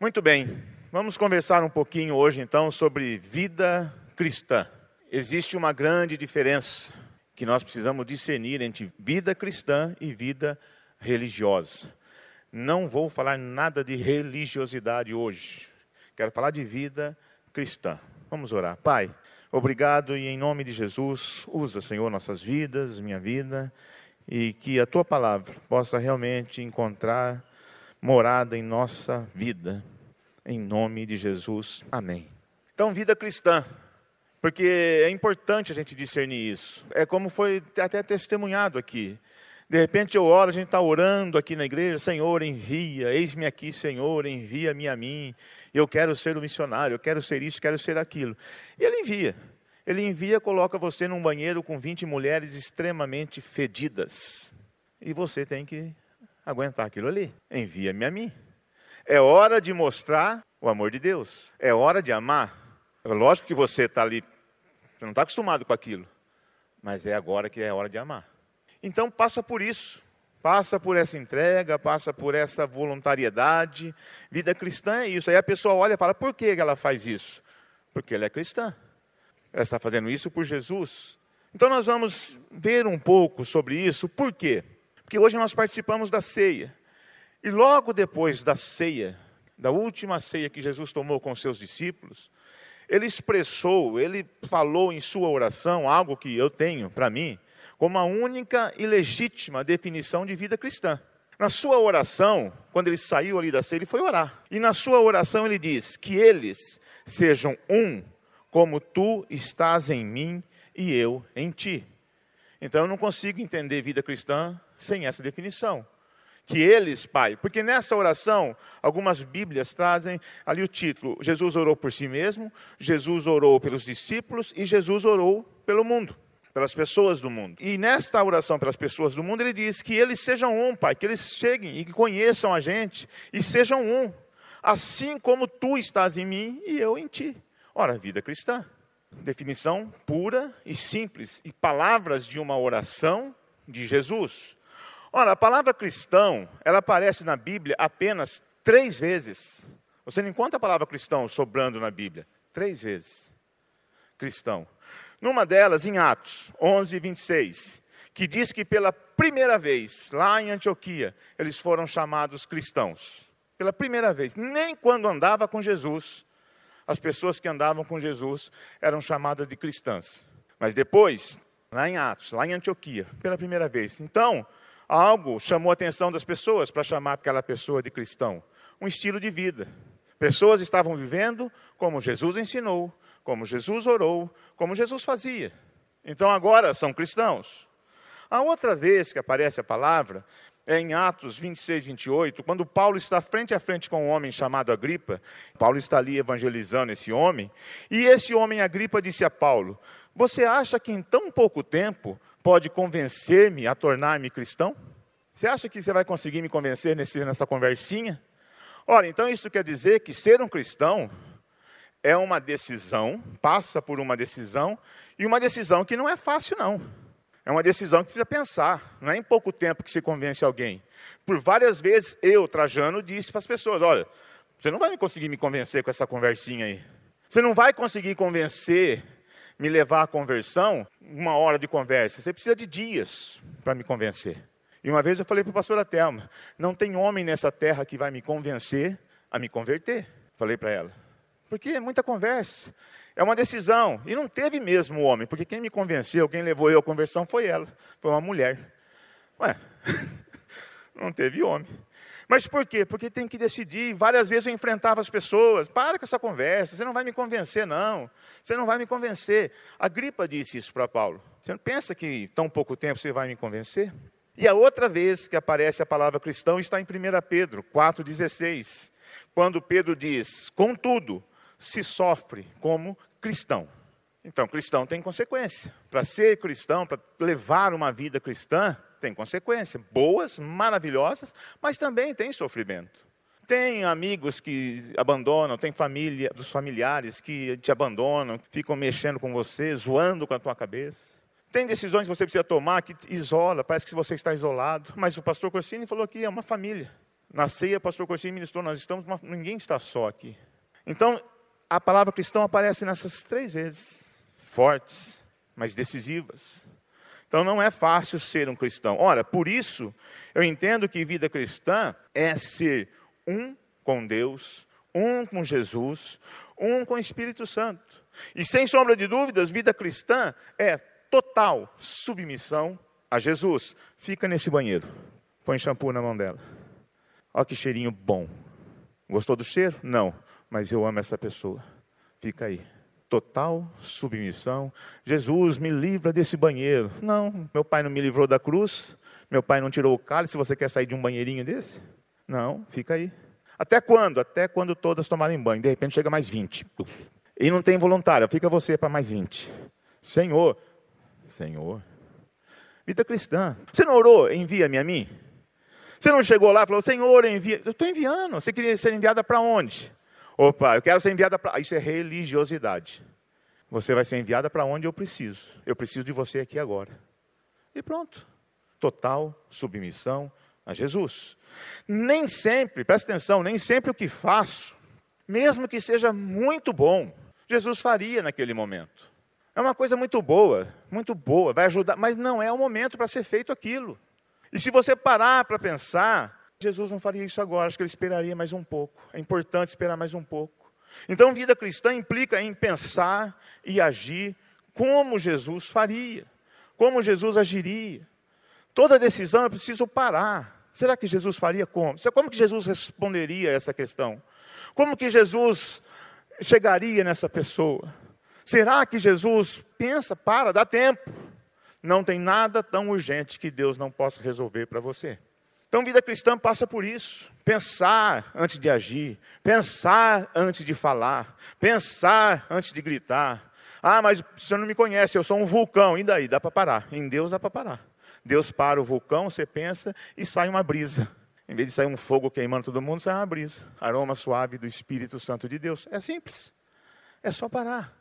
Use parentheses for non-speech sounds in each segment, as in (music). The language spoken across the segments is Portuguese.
Muito bem, vamos conversar um pouquinho hoje então sobre vida cristã. Existe uma grande diferença que nós precisamos discernir entre vida cristã e vida religiosa. Não vou falar nada de religiosidade hoje. Quero falar de vida cristã. Vamos orar. Pai, obrigado e em nome de Jesus, usa, Senhor, nossas vidas, minha vida, e que a tua palavra possa realmente encontrar morada em nossa vida. Em nome de Jesus. Amém. Então, vida cristã. Porque é importante a gente discernir isso. É como foi até testemunhado aqui. De repente eu oro, a gente está orando aqui na igreja, Senhor, envia, eis-me aqui, Senhor, envia-me a mim. Eu quero ser um missionário, eu quero ser isso, quero ser aquilo. E ele envia. Ele envia, coloca você num banheiro com 20 mulheres extremamente fedidas. E você tem que aguentar aquilo ali. Envia-me a mim. É hora de mostrar o amor de Deus. É hora de amar. É lógico que você está ali, você não está acostumado com aquilo, mas é agora que é hora de amar. Então passa por isso, passa por essa entrega, passa por essa voluntariedade. Vida cristã é isso. Aí a pessoa olha e fala: por que ela faz isso? Porque ela é cristã. Ela está fazendo isso por Jesus. Então nós vamos ver um pouco sobre isso. Por quê? Porque hoje nós participamos da ceia. E logo depois da ceia, da última ceia que Jesus tomou com seus discípulos, ele expressou, ele falou em sua oração algo que eu tenho para mim como a única e legítima definição de vida cristã. Na sua oração, quando ele saiu ali da ceia, ele foi orar. E na sua oração ele diz: Que eles sejam um, como tu estás em mim e eu em ti. Então eu não consigo entender vida cristã sem essa definição que eles, Pai, porque nessa oração, algumas Bíblias trazem ali o título: Jesus orou por si mesmo, Jesus orou pelos discípulos e Jesus orou pelo mundo, pelas pessoas do mundo. E nesta oração pelas pessoas do mundo, ele diz que eles sejam um, Pai, que eles cheguem e que conheçam a gente e sejam um, assim como tu estás em mim e eu em ti. Ora, vida cristã. Definição pura e simples, e palavras de uma oração de Jesus. Ora, a palavra cristão, ela aparece na Bíblia apenas três vezes. Você não encontra a palavra cristão sobrando na Bíblia. Três vezes. Cristão. Numa delas, em Atos 11, 26, que diz que pela primeira vez, lá em Antioquia, eles foram chamados cristãos. Pela primeira vez. Nem quando andava com Jesus, as pessoas que andavam com Jesus eram chamadas de cristãs. Mas depois, lá em Atos, lá em Antioquia, pela primeira vez. Então, algo chamou a atenção das pessoas para chamar aquela pessoa de cristão. Um estilo de vida. Pessoas estavam vivendo como Jesus ensinou, como Jesus orou, como Jesus fazia. Então agora são cristãos. A outra vez que aparece a palavra é em Atos 26, 28, quando Paulo está frente a frente com um homem chamado Agripa. Paulo está ali evangelizando esse homem. E esse homem Agripa disse a Paulo: Você acha que em tão pouco tempo pode convencer-me a tornar-me cristão? Você acha que você vai conseguir me convencer nesse, nessa conversinha? Ora, então isso quer dizer que ser um cristão é uma decisão, passa por uma decisão, e uma decisão que não é fácil, não. É uma decisão que precisa pensar. Não é em pouco tempo que se convence alguém. Por várias vezes eu, Trajano, disse para as pessoas: olha, você não vai conseguir me convencer com essa conversinha aí. Você não vai conseguir convencer me levar à conversão, uma hora de conversa. Você precisa de dias para me convencer. E uma vez eu falei para o pastor Atelma: não tem homem nessa terra que vai me convencer a me converter. Falei para ela. Porque é muita conversa. É uma decisão. E não teve mesmo o homem, porque quem me convenceu, quem levou eu à conversão foi ela. Foi uma mulher. Ué, (laughs) não teve homem. Mas por quê? Porque tem que decidir. Várias vezes eu enfrentava as pessoas. Para com essa conversa, você não vai me convencer, não. Você não vai me convencer. A gripa disse isso para Paulo. Você não pensa que tão pouco tempo você vai me convencer? E a outra vez que aparece a palavra cristão está em 1 Pedro 4,16. Quando Pedro diz: Contudo, se sofre como cristão. Então, cristão tem consequência. Para ser cristão, para levar uma vida cristã, tem consequência, boas, maravilhosas, mas também tem sofrimento. Tem amigos que abandonam, tem família, dos familiares que te abandonam, ficam mexendo com você, zoando com a tua cabeça. Tem decisões que você precisa tomar que isola, parece que você está isolado. Mas o pastor Corsini falou que é uma família. Na ceia, o pastor Corsinho ministrou, nós estamos, ninguém está só aqui. Então, a palavra cristão aparece nessas três vezes, fortes, mas decisivas. Então não é fácil ser um cristão. Ora, por isso, eu entendo que vida cristã é ser um com Deus, um com Jesus, um com o Espírito Santo. E sem sombra de dúvidas, vida cristã é total submissão a Jesus. Fica nesse banheiro, põe shampoo na mão dela. Olha que cheirinho bom. Gostou do cheiro? Não, mas eu amo essa pessoa. Fica aí total submissão. Jesus, me livra desse banheiro. Não, meu pai não me livrou da cruz, meu pai não tirou o cálice, você quer sair de um banheirinho desse? Não, fica aí. Até quando? Até quando todas tomarem banho. De repente chega mais 20. E não tem voluntário, fica você para mais 20. Senhor, Senhor. Vida cristã. Você não orou? Envia-me a mim. Você não chegou lá e falou, Senhor, envia. Eu estou enviando. Você queria ser enviada para onde? Opa, eu quero ser enviada para. Isso é religiosidade. Você vai ser enviada para onde eu preciso. Eu preciso de você aqui agora. E pronto. Total submissão a Jesus. Nem sempre, presta atenção, nem sempre o que faço, mesmo que seja muito bom, Jesus faria naquele momento. É uma coisa muito boa, muito boa, vai ajudar, mas não é o momento para ser feito aquilo. E se você parar para pensar, Jesus não faria isso agora, acho que ele esperaria mais um pouco. É importante esperar mais um pouco. Então, vida cristã implica em pensar e agir como Jesus faria, como Jesus agiria. Toda decisão é preciso parar. Será que Jesus faria como? Como que Jesus responderia a essa questão? Como que Jesus chegaria nessa pessoa? Será que Jesus pensa, para, dá tempo? Não tem nada tão urgente que Deus não possa resolver para você. Então, vida cristã passa por isso. Pensar antes de agir, pensar antes de falar, pensar antes de gritar. Ah, mas você não me conhece, eu sou um vulcão. E daí? Dá para parar. Em Deus dá para parar. Deus para o vulcão, você pensa e sai uma brisa. Em vez de sair um fogo queimando todo mundo, sai uma brisa. Aroma suave do Espírito Santo de Deus. É simples. É só parar.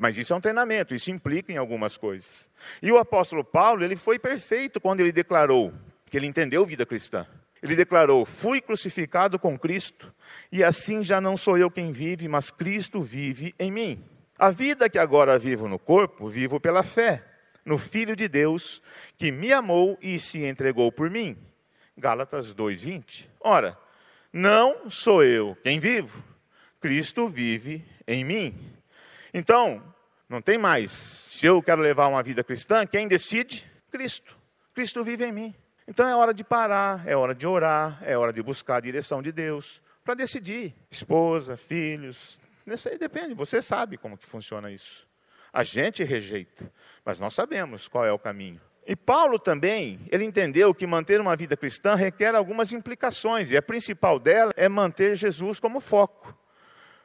Mas isso é um treinamento, isso implica em algumas coisas. E o apóstolo Paulo, ele foi perfeito quando ele declarou: que ele entendeu vida cristã. Ele declarou: Fui crucificado com Cristo, e assim já não sou eu quem vive, mas Cristo vive em mim. A vida que agora vivo no corpo, vivo pela fé no Filho de Deus, que me amou e se entregou por mim. Gálatas 2:20. Ora, não sou eu quem vivo, Cristo vive em mim. Então, não tem mais. Se eu quero levar uma vida cristã, quem decide? Cristo. Cristo vive em mim. Então é hora de parar, é hora de orar, é hora de buscar a direção de Deus para decidir. Esposa, filhos, isso aí depende, você sabe como que funciona isso. A gente rejeita, mas nós sabemos qual é o caminho. E Paulo também, ele entendeu que manter uma vida cristã requer algumas implicações, e a principal dela é manter Jesus como foco.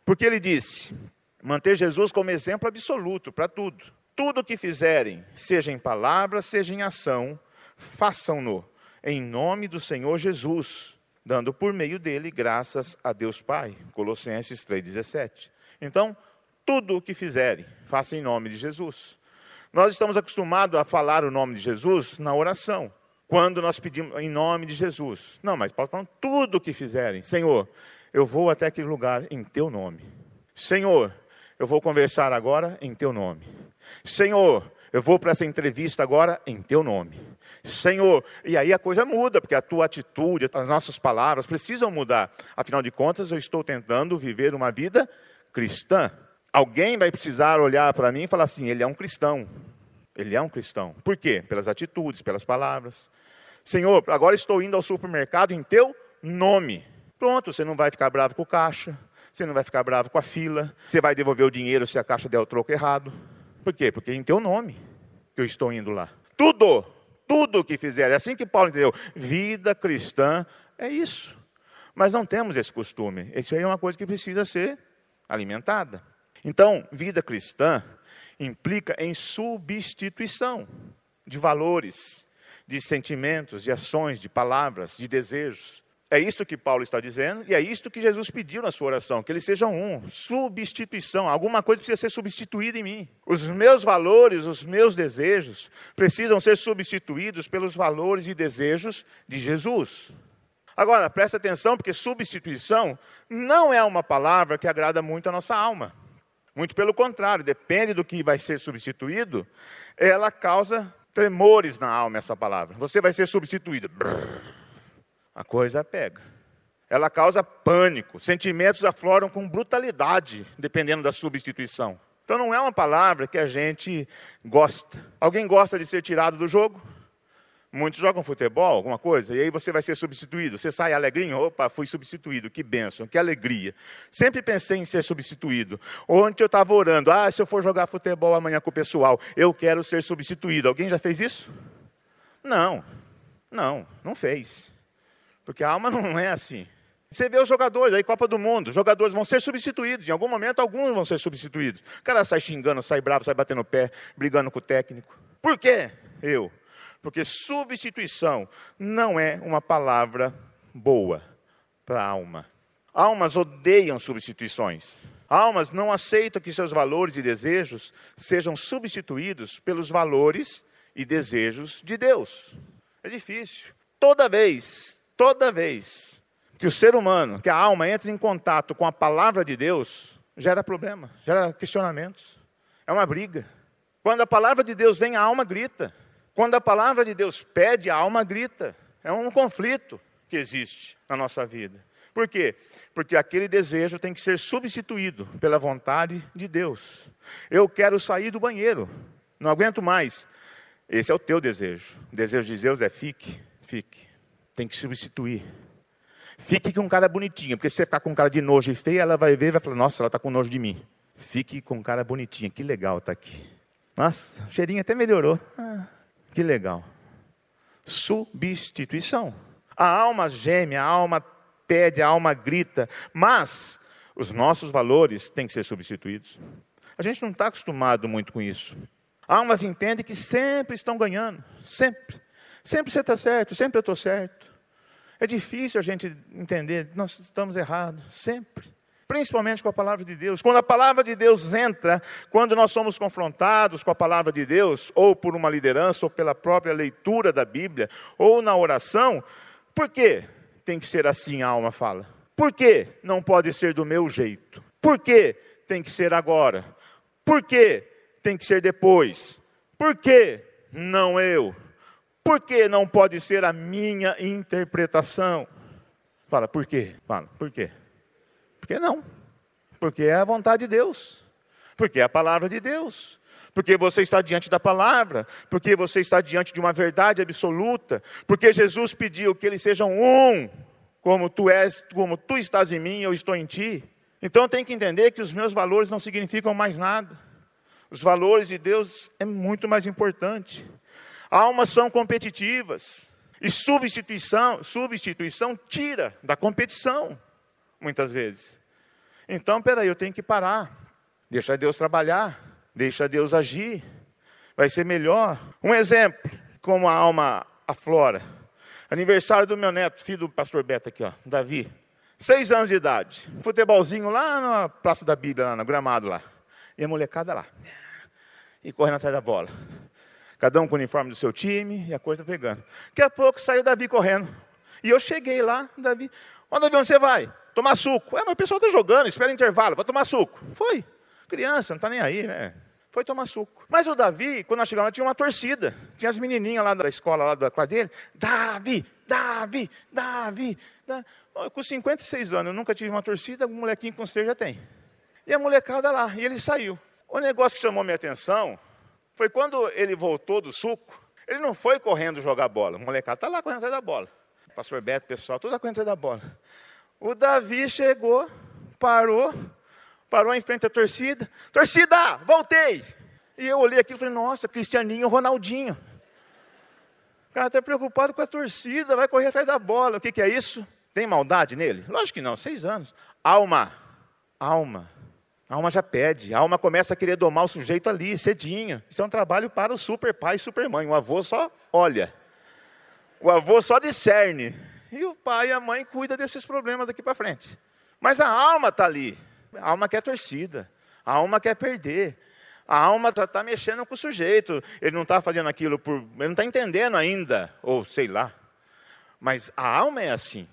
Porque ele disse: manter Jesus como exemplo absoluto para tudo. Tudo o que fizerem, seja em palavra, seja em ação, façam-no em nome do Senhor Jesus, dando por meio dele graças a Deus Pai. Colossenses 3,17. Então, tudo o que fizerem, façam em nome de Jesus. Nós estamos acostumados a falar o nome de Jesus na oração, quando nós pedimos em nome de Jesus. Não, mas Paulo está falando tudo o que fizerem. Senhor, eu vou até aquele lugar em teu nome. Senhor, eu vou conversar agora em teu nome. Senhor, eu vou para essa entrevista agora em teu nome. Senhor, e aí a coisa muda, porque a tua atitude, as nossas palavras precisam mudar. Afinal de contas, eu estou tentando viver uma vida cristã. Alguém vai precisar olhar para mim e falar assim: ele é um cristão. Ele é um cristão. Por quê? Pelas atitudes, pelas palavras. Senhor, agora estou indo ao supermercado em teu nome. Pronto, você não vai ficar bravo com o caixa, você não vai ficar bravo com a fila, você vai devolver o dinheiro se a caixa der o troco errado. Por quê? Porque é em teu nome que eu estou indo lá. Tudo, tudo que fizer. É assim que Paulo entendeu. Vida cristã é isso. Mas não temos esse costume. Isso aí é uma coisa que precisa ser alimentada. Então, vida cristã implica em substituição de valores, de sentimentos, de ações, de palavras, de desejos. É isto que Paulo está dizendo e é isto que Jesus pediu na sua oração, que eles sejam um. Substituição, alguma coisa precisa ser substituída em mim. Os meus valores, os meus desejos precisam ser substituídos pelos valores e desejos de Jesus. Agora, presta atenção, porque substituição não é uma palavra que agrada muito a nossa alma. Muito pelo contrário, depende do que vai ser substituído, ela causa tremores na alma, essa palavra. Você vai ser substituído. A coisa pega. Ela causa pânico, sentimentos afloram com brutalidade, dependendo da substituição. Então não é uma palavra que a gente gosta. Alguém gosta de ser tirado do jogo? Muitos jogam futebol, alguma coisa, e aí você vai ser substituído. Você sai alegrinho, opa, fui substituído, que bênção, que alegria. Sempre pensei em ser substituído. Ontem eu estava orando, ah, se eu for jogar futebol amanhã com o pessoal, eu quero ser substituído. Alguém já fez isso? Não, não, não fez. Porque a alma (laughs) não é assim. Você vê os jogadores aí, Copa do Mundo, jogadores vão ser substituídos, em algum momento alguns vão ser substituídos. O cara sai xingando, sai bravo, sai batendo o pé, brigando com o técnico. Por quê? Eu. Porque substituição não é uma palavra boa para a alma. Almas odeiam substituições. Almas não aceitam que seus valores e desejos sejam substituídos pelos valores e desejos de Deus. É difícil. Toda vez, toda vez que o ser humano, que a alma entra em contato com a palavra de Deus, gera problema, gera questionamentos. É uma briga. Quando a palavra de Deus vem, a alma grita. Quando a palavra de Deus pede, a alma grita. É um conflito que existe na nossa vida. Por quê? Porque aquele desejo tem que ser substituído pela vontade de Deus. Eu quero sair do banheiro, não aguento mais. Esse é o teu desejo. O desejo de Deus é fique, fique. Tem que substituir. Fique com um cara bonitinho, porque se você ficar com um cara de nojo e feio, ela vai ver e vai falar: Nossa, ela está com nojo de mim. Fique com um cara bonitinho, que legal está aqui. Nossa, o cheirinho até melhorou. Ah. Que legal. Substituição. A alma geme, a alma pede, a alma grita, mas os nossos valores têm que ser substituídos. A gente não está acostumado muito com isso. Almas entendem que sempre estão ganhando, sempre. Sempre você está certo, sempre eu estou certo. É difícil a gente entender, nós estamos errados, sempre principalmente com a palavra de Deus. Quando a palavra de Deus entra, quando nós somos confrontados com a palavra de Deus, ou por uma liderança, ou pela própria leitura da Bíblia, ou na oração, por que tem que ser assim? A alma fala. Por que não pode ser do meu jeito? Por que tem que ser agora? Por que tem que ser depois? Por que não eu? Por que não pode ser a minha interpretação? Fala, por quê? Fala, por quê? Por que não? Porque é a vontade de Deus. Porque é a palavra de Deus. Porque você está diante da palavra, porque você está diante de uma verdade absoluta, porque Jesus pediu que eles sejam um, como tu és, como tu estás em mim, eu estou em ti. Então tem que entender que os meus valores não significam mais nada. Os valores de Deus é muito mais importante. Almas são competitivas. E substituição, substituição tira da competição, muitas vezes. Então, peraí, eu tenho que parar. Deixa Deus trabalhar. Deixa Deus agir. Vai ser melhor. Um exemplo, como a alma aflora. Aniversário do meu neto, filho do pastor Beto aqui, ó, Davi. Seis anos de idade. Futebolzinho lá na Praça da Bíblia, lá no gramado lá. E a molecada lá. E correndo atrás da bola. Cada um com o uniforme do seu time e a coisa pegando. Daqui a pouco saiu Davi correndo. E eu cheguei lá, Davi. Ô Davi, onde você vai? Tomar suco. É, mas o pessoal está jogando, espera intervalo, vai tomar suco. Foi. Criança, não está nem aí, né? Foi tomar suco. Mas o Davi, quando nós chegamos lá, tinha uma torcida. Tinha as menininhas lá da escola, lá da quadra dele. Davi, Davi, Davi. Davi. Com 56 anos, eu nunca tive uma torcida, um molequinho com você já tem. E a molecada lá, e ele saiu. O negócio que chamou minha atenção foi quando ele voltou do suco, ele não foi correndo jogar bola. O molecada está lá correndo atrás da bola. O pastor Beto, pessoal, tudo lá correndo atrás da bola. O Davi chegou, parou, parou em frente à torcida. Torcida, voltei! E eu olhei aqui e falei, nossa, Cristianinho, Ronaldinho. O cara está preocupado com a torcida, vai correr atrás da bola. O que, que é isso? Tem maldade nele? Lógico que não, seis anos. Alma, alma. A alma já pede, a alma começa a querer domar o sujeito ali, cedinho. Isso é um trabalho para o super pai e super mãe. O avô só olha. O avô só discerne. E o pai e a mãe cuidam desses problemas daqui para frente. Mas a alma está ali. A alma quer torcida. A alma quer perder. A alma está tá mexendo com o sujeito. Ele não está fazendo aquilo por. Ele não está entendendo ainda. Ou sei lá. Mas a alma é assim.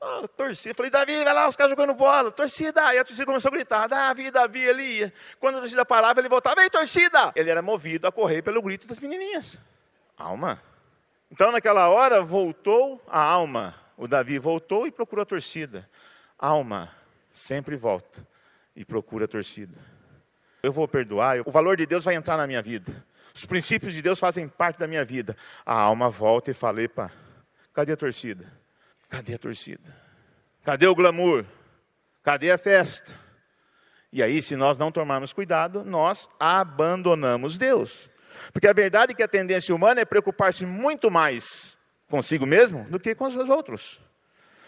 Oh, torcida. Falei, Davi, vai lá, os caras jogando bola. Torcida. E a torcida começou a gritar, Davi, Davi, ele ia. Quando a torcida parava, ele voltava, vem, torcida. Ele era movido a correr pelo grito das menininhas. Alma. Então, naquela hora, voltou a alma. O Davi voltou e procurou a torcida. Alma sempre volta e procura a torcida. Eu vou perdoar, o valor de Deus vai entrar na minha vida. Os princípios de Deus fazem parte da minha vida. A alma volta e fala: epa, cadê a torcida? Cadê a torcida? Cadê o glamour? Cadê a festa? E aí, se nós não tomarmos cuidado, nós abandonamos Deus. Porque a verdade é que a tendência humana é preocupar-se muito mais consigo mesmo do que com os outros.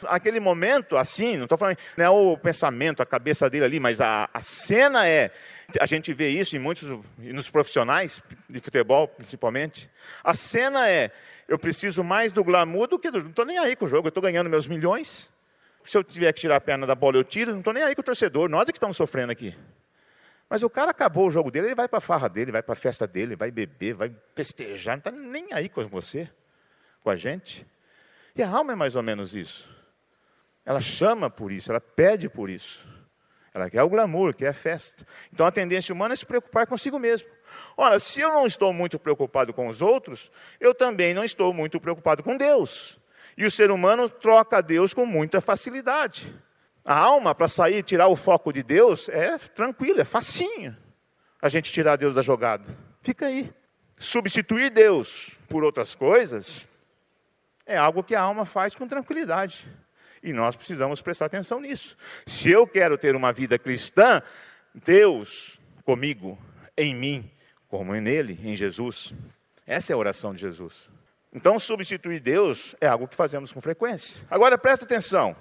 Aquele momento, assim, não estou falando, não é o pensamento, a cabeça dele ali, mas a, a cena é, a gente vê isso em muitos, nos profissionais de futebol principalmente. A cena é, eu preciso mais do glamour do que do. Não estou nem aí com o jogo, eu estou ganhando meus milhões. Se eu tiver que tirar a perna da bola, eu tiro, não estou nem aí com o torcedor, nós é que estamos sofrendo aqui. Mas o cara acabou o jogo dele, ele vai para a farra dele, vai para a festa dele, vai beber, vai festejar, não está nem aí com você, com a gente. E a alma é mais ou menos isso. Ela chama por isso, ela pede por isso. Ela quer o glamour, quer a festa. Então a tendência humana é se preocupar consigo mesmo. Ora, se eu não estou muito preocupado com os outros, eu também não estou muito preocupado com Deus. E o ser humano troca Deus com muita facilidade. A alma, para sair e tirar o foco de Deus, é tranquilo, é facinho. A gente tirar Deus da jogada. Fica aí. Substituir Deus por outras coisas é algo que a alma faz com tranquilidade. E nós precisamos prestar atenção nisso. Se eu quero ter uma vida cristã, Deus comigo, em mim, como nele, em Jesus. Essa é a oração de Jesus. Então, substituir Deus é algo que fazemos com frequência. Agora, presta atenção.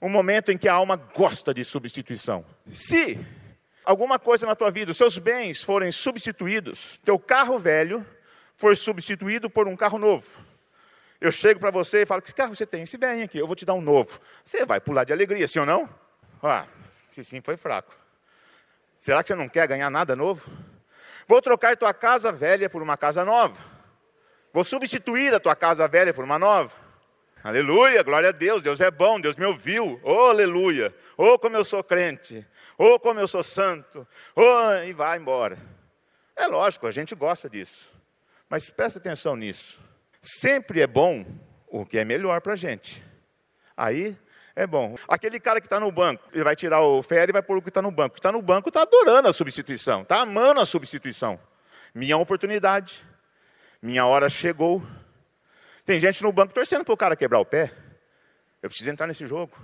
Um momento em que a alma gosta de substituição. Se alguma coisa na tua vida, os seus bens forem substituídos, teu carro velho for substituído por um carro novo. Eu chego para você e falo: Que carro você tem? Esse velho aqui, eu vou te dar um novo. Você vai pular de alegria, sim ou não? Ah, se sim, foi fraco. Será que você não quer ganhar nada novo? Vou trocar tua casa velha por uma casa nova. Vou substituir a tua casa velha por uma nova. Aleluia, glória a Deus, Deus é bom, Deus me ouviu. Oh, aleluia. Oh, como eu sou crente. Oh, como eu sou santo. Oh, e vai embora. É lógico, a gente gosta disso. Mas presta atenção nisso. Sempre é bom o que é melhor para a gente. Aí é bom. Aquele cara que está no banco, ele vai tirar o férias e vai pôr o que está no banco. Está no banco está adorando a substituição, está amando a substituição. Minha oportunidade, minha hora chegou. Tem gente no banco torcendo para o cara quebrar o pé. Eu preciso entrar nesse jogo.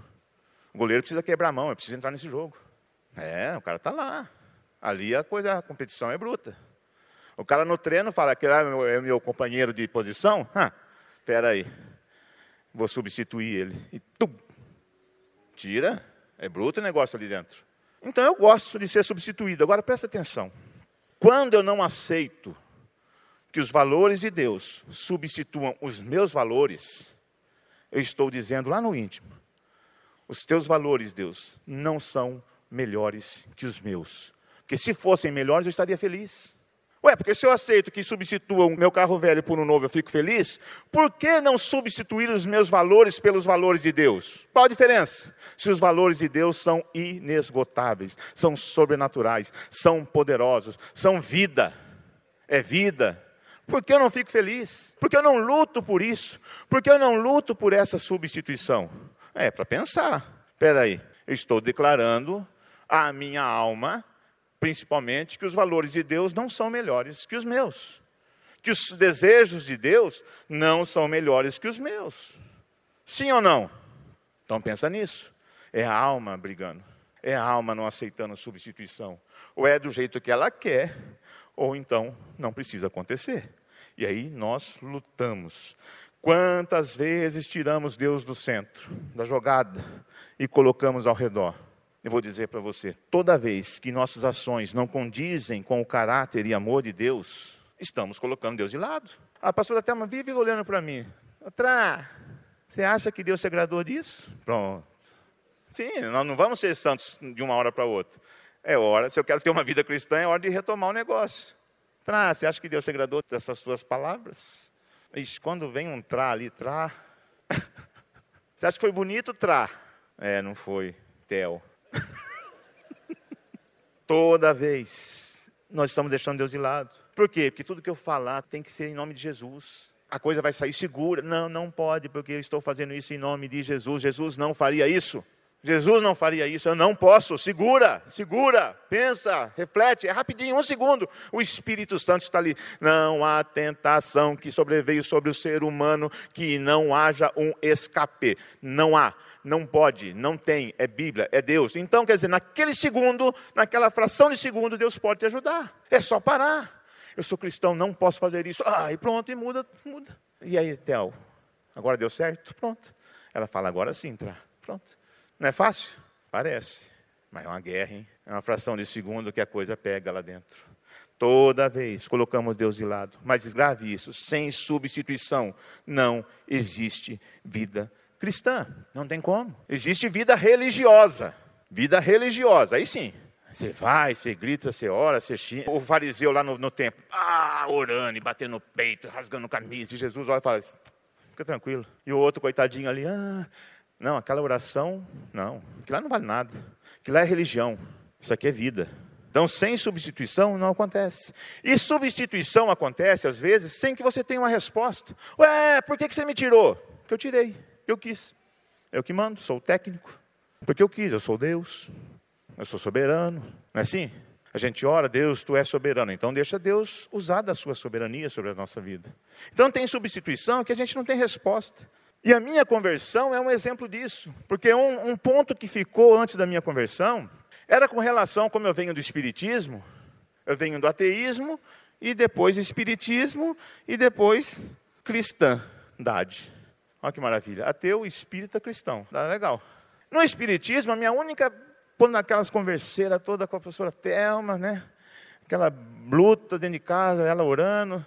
O goleiro precisa quebrar a mão, eu preciso entrar nesse jogo. É, o cara está lá. Ali a coisa, a competição é bruta. O cara no treino fala que é meu, companheiro de posição. Espera aí, vou substituir ele. E tum, tira. É bruto o negócio ali dentro. Então eu gosto de ser substituído. Agora presta atenção. Quando eu não aceito que os valores de Deus substituam os meus valores, eu estou dizendo lá no íntimo: os teus valores, Deus, não são melhores que os meus. Porque se fossem melhores, eu estaria feliz. Ué, porque se eu aceito que substitua o meu carro velho por um novo, eu fico feliz, por que não substituir os meus valores pelos valores de Deus? Qual a diferença? Se os valores de Deus são inesgotáveis, são sobrenaturais, são poderosos, são vida, é vida. Por que eu não fico feliz? Por que eu não luto por isso? Por que eu não luto por essa substituição? É para pensar. Espera aí, eu estou declarando a minha alma principalmente, que os valores de Deus não são melhores que os meus, que os desejos de Deus não são melhores que os meus. Sim ou não? Então pensa nisso. É a alma brigando. É a alma não aceitando substituição. Ou é do jeito que ela quer, ou então não precisa acontecer. E aí nós lutamos. Quantas vezes tiramos Deus do centro da jogada e colocamos ao redor? Eu vou dizer para você: toda vez que nossas ações não condizem com o caráter e amor de Deus, estamos colocando Deus de lado. A pastora Thelma vive olhando para mim. Trá, você acha que Deus se agradou disso? Pronto. Sim, nós não vamos ser santos de uma hora para outra. É hora, se eu quero ter uma vida cristã, é hora de retomar o negócio. Trá, você acha que Deus se agradou dessas suas palavras? Ixi, quando vem um trá ali, trá. (laughs) Você acha que foi bonito? Tra. É, não foi. Tel. (laughs) Toda vez nós estamos deixando Deus de lado. Por quê? Porque tudo que eu falar tem que ser em nome de Jesus. A coisa vai sair segura. Não, não pode, porque eu estou fazendo isso em nome de Jesus. Jesus não faria isso. Jesus não faria isso, eu não posso. Segura, segura, pensa, reflete, é rapidinho, um segundo. O Espírito Santo está ali. Não há tentação que sobreveio sobre o ser humano que não haja um escape. Não há, não pode, não tem, é Bíblia, é Deus. Então, quer dizer, naquele segundo, naquela fração de segundo, Deus pode te ajudar. É só parar. Eu sou cristão, não posso fazer isso. Ah, e pronto, e muda, muda. E aí, Theo, agora deu certo? Pronto. Ela fala, agora sim, tá. Pronto. Não é fácil? Parece. Mas é uma guerra, hein? É uma fração de segundo que a coisa pega lá dentro. Toda vez colocamos Deus de lado. Mas grave isso: sem substituição não existe vida cristã. Não tem como. Existe vida religiosa. Vida religiosa, aí sim. Você vai, você grita, você ora, você xinga. O fariseu lá no, no templo, ah, orando e batendo no peito, rasgando camisa. E Jesus olha e fala: fica tranquilo. E o outro, coitadinho ali, ah, não, aquela oração, não. Aquilo lá não vale nada. Aquilo lá é religião. Isso aqui é vida. Então, sem substituição não acontece. E substituição acontece, às vezes, sem que você tenha uma resposta. Ué, por que você me tirou? Porque eu tirei. Eu quis. Eu que mando, sou o técnico. Porque eu quis, eu sou Deus. Eu sou soberano. Não é assim? A gente ora, Deus, tu és soberano. Então deixa Deus usar da sua soberania sobre a nossa vida. Então tem substituição que a gente não tem resposta. E a minha conversão é um exemplo disso, porque um, um, ponto que ficou antes da minha conversão era com relação, como eu venho do Espiritismo, eu venho do ateísmo, e depois Espiritismo, e depois cristandade. Olha que maravilha. Ateu, espírita, cristão. Tá legal. No Espiritismo, a minha única, quando naquelas converseiras toda com a professora Thelma, né? Aquela luta dentro de casa, ela orando.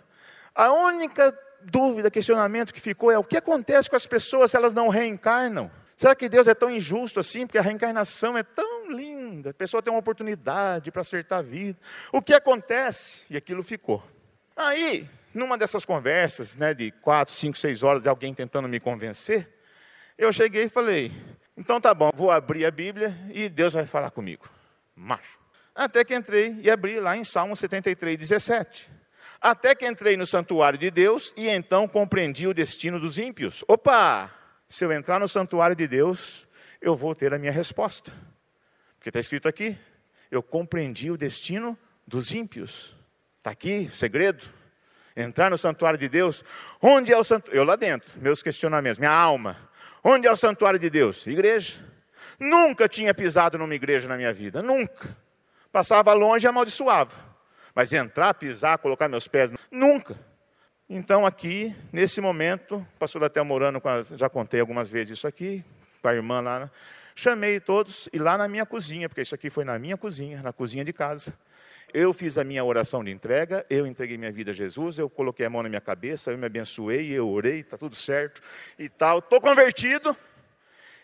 A única dúvida, questionamento que ficou é o que acontece com as pessoas se elas não reencarnam? Será que Deus é tão injusto assim? Porque a reencarnação é tão linda, a pessoa tem uma oportunidade para acertar a vida. O que acontece? E aquilo ficou. Aí, numa dessas conversas, né, de quatro, cinco, seis horas de alguém tentando me convencer, eu cheguei e falei: então tá bom, vou abrir a Bíblia e Deus vai falar comigo. Macho. Até que entrei e abri lá em Salmo 73, 17. Até que entrei no santuário de Deus e então compreendi o destino dos ímpios. Opa! Se eu entrar no santuário de Deus, eu vou ter a minha resposta. Porque está escrito aqui: eu compreendi o destino dos ímpios. Está aqui o segredo. Entrar no santuário de Deus. Onde é o santuário? Eu lá dentro, meus questionamentos, minha alma. Onde é o santuário de Deus? Igreja. Nunca tinha pisado numa igreja na minha vida, nunca. Passava longe e amaldiçoava. Mas entrar, pisar, colocar meus pés, nunca. Então, aqui, nesse momento, pastor até morando, já contei algumas vezes isso aqui, com a irmã lá, né? chamei todos, e lá na minha cozinha, porque isso aqui foi na minha cozinha, na cozinha de casa, eu fiz a minha oração de entrega, eu entreguei minha vida a Jesus, eu coloquei a mão na minha cabeça, eu me abençoei, eu orei, está tudo certo e tal. Estou convertido.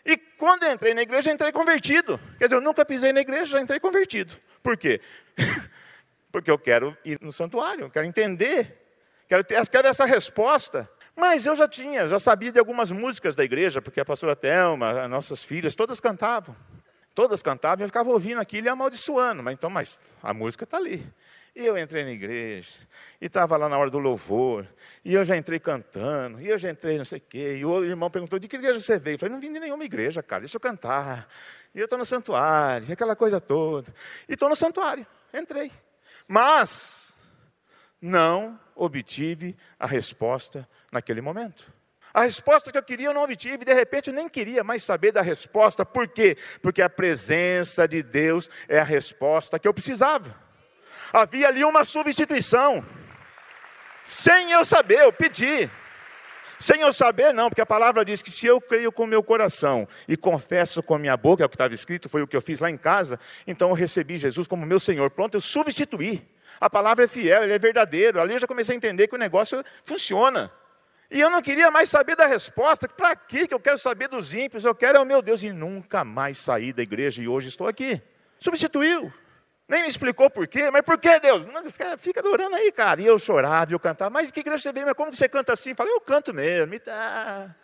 E quando entrei na igreja, entrei convertido. Quer dizer, eu nunca pisei na igreja, já entrei convertido. Por quê? (laughs) Porque eu quero ir no santuário, eu quero entender, quero, ter, quero essa resposta. Mas eu já tinha, já sabia de algumas músicas da igreja, porque a pastora Thelma, as nossas filhas, todas cantavam. Todas cantavam, eu ficava ouvindo aquilo e amaldiçoando. Mas então, mas a música está ali. E eu entrei na igreja, e estava lá na hora do louvor, e eu já entrei cantando, e eu já entrei não sei o quê. E o irmão perguntou: de que igreja você veio? Eu falei: não vim de nenhuma igreja, cara, deixa eu cantar. E eu estou no santuário, aquela coisa toda. E estou no santuário, entrei. Mas não obtive a resposta naquele momento. A resposta que eu queria eu não obtive, de repente eu nem queria mais saber da resposta. Por quê? Porque a presença de Deus é a resposta que eu precisava. Havia ali uma substituição. Sem eu saber, eu pedi. Sem eu saber, não, porque a palavra diz que se eu creio com meu coração e confesso com a minha boca, é o que estava escrito, foi o que eu fiz lá em casa, então eu recebi Jesus como meu Senhor. Pronto, eu substituí. A palavra é fiel, ele é verdadeiro. Ali eu já comecei a entender que o negócio funciona. E eu não queria mais saber da resposta. Para que eu quero saber dos ímpios? Eu quero é o meu Deus. E nunca mais saí da igreja e hoje estou aqui. Substituiu. Nem me explicou por quê, mas por que Deus? Fica adorando aí, cara. E eu chorava, e eu cantava, mas que igreja você veio? Mas como você canta assim? Eu falei, eu canto mesmo. Tá...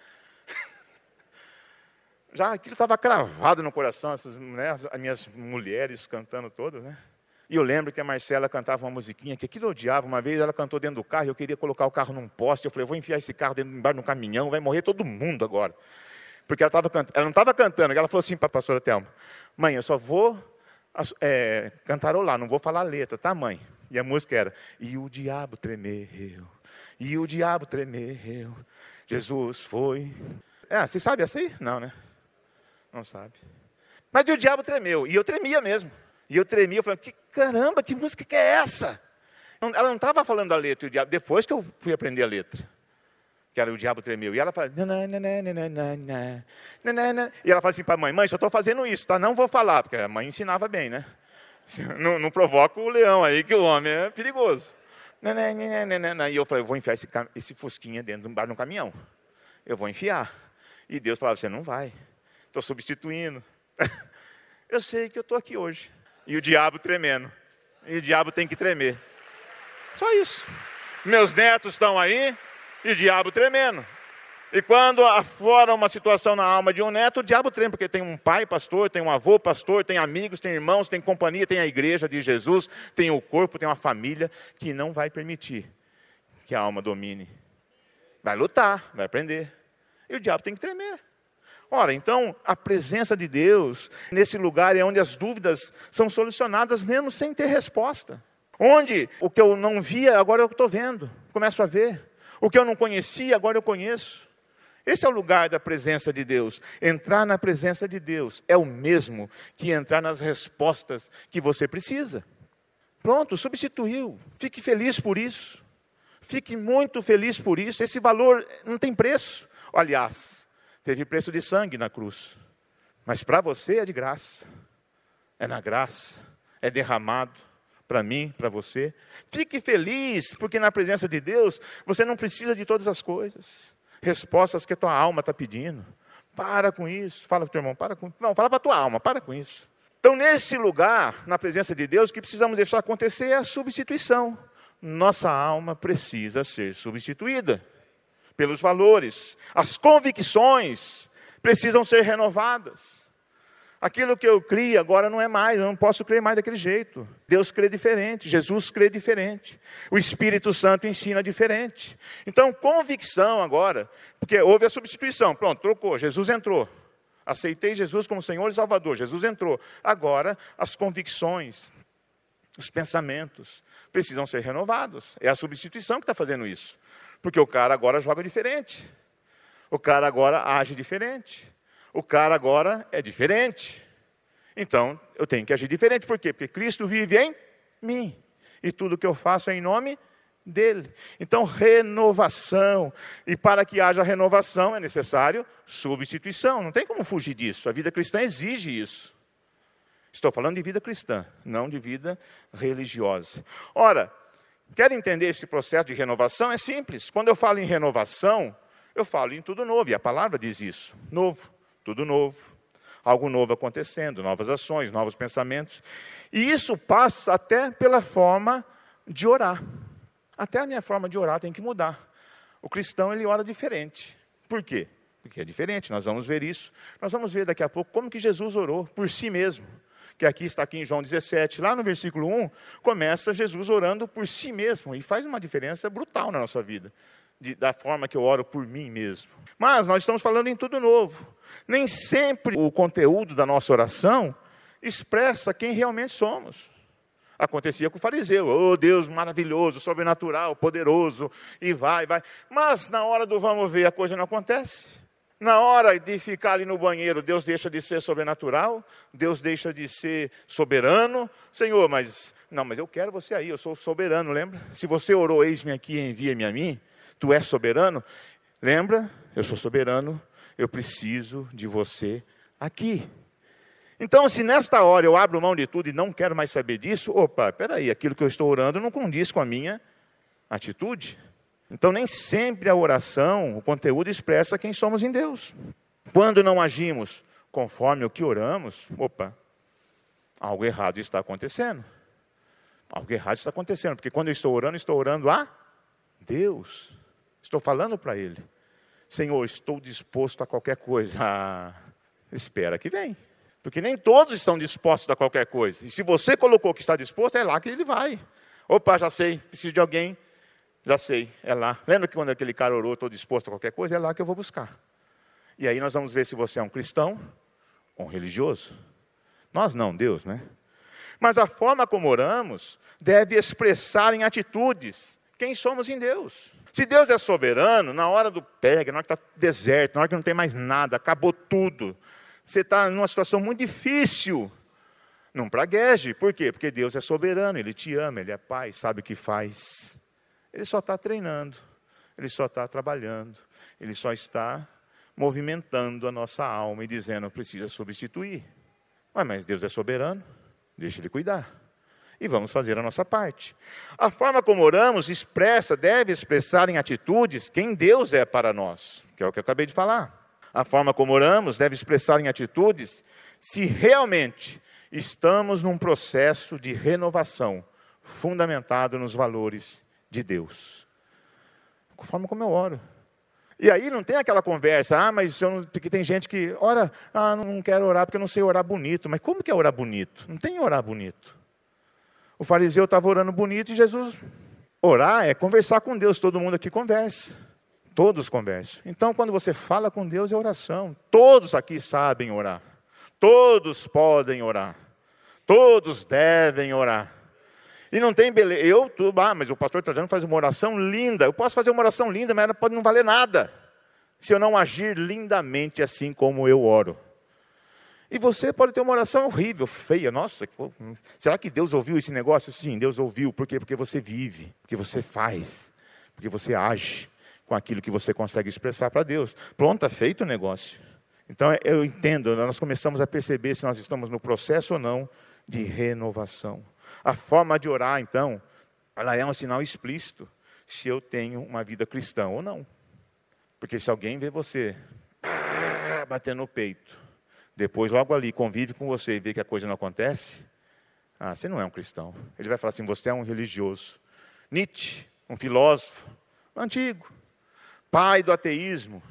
(laughs) já aquilo estava cravado no coração, essas, né, as minhas mulheres cantando todas, né? E eu lembro que a Marcela cantava uma musiquinha que aquilo eu odiava. Uma vez ela cantou dentro do carro e eu queria colocar o carro num poste. Eu falei, eu vou enfiar esse carro dentro embaixo de um caminhão, vai morrer todo mundo agora. Porque ela, tava cantando, ela não estava cantando, ela falou assim para a pastora Thelma: Mãe, eu só vou é, cantarolar, não vou falar a letra, tá, mãe? E a música era: E o diabo tremeu, e o diabo tremeu, Jesus foi. É, você sabe essa aí? Não, né? Não sabe. Mas o diabo tremeu, e eu tremia mesmo. E eu tremia, eu falei, que caramba, que música que é essa? Ela não estava falando a letra, o diabo, depois que eu fui aprender a letra. Que era o diabo tremeu. E ela fala, e ela fala assim para a mãe, mãe, só estou fazendo isso, tá? Não vou falar, porque a mãe ensinava bem, né? (laughs) Não, não provoca o leão aí, que o homem é perigoso. E eu falei, eu vou enfiar esse, esse fusquinha dentro de um caminhão. Eu vou enfiar. E Deus falava, você não vai. Estou substituindo. (laughs) Eu sei que eu estou aqui hoje e o diabo tremendo. E o diabo tem que tremer. Só isso. Meus netos estão aí e o diabo tremendo. E quando aflora uma situação na alma de um neto, o diabo treme, porque tem um pai pastor, tem um avô pastor, tem amigos, tem irmãos, tem companhia, tem a igreja de Jesus, tem o corpo, tem uma família que não vai permitir que a alma domine. Vai lutar, vai aprender. E o diabo tem que tremer. Ora, então, a presença de Deus nesse lugar é onde as dúvidas são solucionadas mesmo sem ter resposta. Onde o que eu não via, agora eu estou vendo, começo a ver. O que eu não conhecia, agora eu conheço. Esse é o lugar da presença de Deus. Entrar na presença de Deus é o mesmo que entrar nas respostas que você precisa. Pronto, substituiu. Fique feliz por isso. Fique muito feliz por isso. Esse valor não tem preço. Aliás, teve preço de sangue na cruz. Mas para você é de graça. É na graça. É derramado para mim, para você. Fique feliz, porque na presença de Deus você não precisa de todas as coisas. Respostas que a tua alma está pedindo. Para com isso. Fala para o teu irmão, para com Não, fala para a tua alma, para com isso. Então, nesse lugar, na presença de Deus, o que precisamos deixar acontecer é a substituição. Nossa alma precisa ser substituída pelos valores. As convicções precisam ser renovadas. Aquilo que eu crio agora não é mais, eu não posso crer mais daquele jeito. Deus crê diferente, Jesus crê diferente, o Espírito Santo ensina diferente. Então, convicção agora, porque houve a substituição, pronto, trocou, Jesus entrou. Aceitei Jesus como Senhor e Salvador, Jesus entrou. Agora, as convicções, os pensamentos precisam ser renovados. É a substituição que está fazendo isso. Porque o cara agora joga diferente. O cara agora age diferente. O cara agora é diferente. Então, eu tenho que agir diferente. Por quê? Porque Cristo vive em mim. E tudo que eu faço é em nome dele. Então, renovação. E para que haja renovação é necessário substituição. Não tem como fugir disso. A vida cristã exige isso. Estou falando de vida cristã, não de vida religiosa. Ora, Quer entender esse processo de renovação? É simples. Quando eu falo em renovação, eu falo em tudo novo, e a palavra diz isso: novo, tudo novo, algo novo acontecendo, novas ações, novos pensamentos. E isso passa até pela forma de orar. Até a minha forma de orar tem que mudar. O cristão ele ora diferente. Por quê? Porque é diferente, nós vamos ver isso. Nós vamos ver daqui a pouco como que Jesus orou por si mesmo que aqui está aqui em João 17, lá no versículo 1, começa Jesus orando por si mesmo, e faz uma diferença brutal na nossa vida, de, da forma que eu oro por mim mesmo. Mas nós estamos falando em tudo novo. Nem sempre o conteúdo da nossa oração expressa quem realmente somos. Acontecia com o fariseu, oh Deus maravilhoso, sobrenatural, poderoso, e vai, vai. Mas na hora do vamos ver, a coisa não acontece. Na hora de ficar ali no banheiro, Deus deixa de ser sobrenatural, Deus deixa de ser soberano. Senhor, mas não, mas eu quero você aí, eu sou soberano, lembra? Se você orou, eis-me aqui envia-me a mim, tu és soberano. Lembra? Eu sou soberano, eu preciso de você aqui. Então, se nesta hora eu abro mão de tudo e não quero mais saber disso, opa, peraí, aquilo que eu estou orando não condiz com a minha atitude. Então, nem sempre a oração, o conteúdo expressa quem somos em Deus. Quando não agimos conforme o que oramos, opa, algo errado está acontecendo. Algo errado está acontecendo, porque quando eu estou orando, estou orando a Deus. Estou falando para Ele: Senhor, estou disposto a qualquer coisa. (laughs) Espera que vem. Porque nem todos estão dispostos a qualquer coisa. E se você colocou que está disposto, é lá que ele vai. Opa, já sei, preciso de alguém. Já sei, é lá. Lembra que quando aquele cara orou, estou disposto a qualquer coisa? É lá que eu vou buscar. E aí nós vamos ver se você é um cristão ou um religioso. Nós não, Deus, né? Mas a forma como oramos deve expressar em atitudes quem somos em Deus. Se Deus é soberano, na hora do pega, na hora que está deserto, na hora que não tem mais nada, acabou tudo, você está numa situação muito difícil, não pragueje. Por quê? Porque Deus é soberano, Ele te ama, Ele é pai, sabe o que faz. Ele só está treinando, Ele só está trabalhando, Ele só está movimentando a nossa alma e dizendo, precisa substituir. Ué, mas Deus é soberano, deixa Ele cuidar e vamos fazer a nossa parte. A forma como oramos expressa, deve expressar em atitudes quem Deus é para nós, que é o que eu acabei de falar. A forma como oramos deve expressar em atitudes se realmente estamos num processo de renovação fundamentado nos valores de Deus. A forma como eu oro. E aí não tem aquela conversa, ah, mas eu não, porque tem gente que ora, ah, não quero orar porque eu não sei orar bonito. Mas como que é orar bonito? Não tem orar bonito. O fariseu estava orando bonito e Jesus. Orar é conversar com Deus, todo mundo aqui conversa. Todos conversam. Então, quando você fala com Deus, é oração. Todos aqui sabem orar. Todos podem orar. Todos devem orar. E não tem beleza. Eu, tu, ah, mas o pastor Trajano faz uma oração linda. Eu posso fazer uma oração linda, mas ela pode não valer nada. Se eu não agir lindamente assim como eu oro. E você pode ter uma oração horrível, feia. Nossa, será que Deus ouviu esse negócio? Sim, Deus ouviu. Por quê? Porque você vive, porque você faz, porque você age com aquilo que você consegue expressar para Deus. Pronto, está feito o negócio. Então eu entendo, nós começamos a perceber se nós estamos no processo ou não de renovação. A forma de orar, então, ela é um sinal explícito se eu tenho uma vida cristã ou não. Porque se alguém vê você batendo no peito, depois logo ali convive com você e vê que a coisa não acontece, ah, você não é um cristão. Ele vai falar assim: você é um religioso. Nietzsche, um filósofo antigo, pai do ateísmo,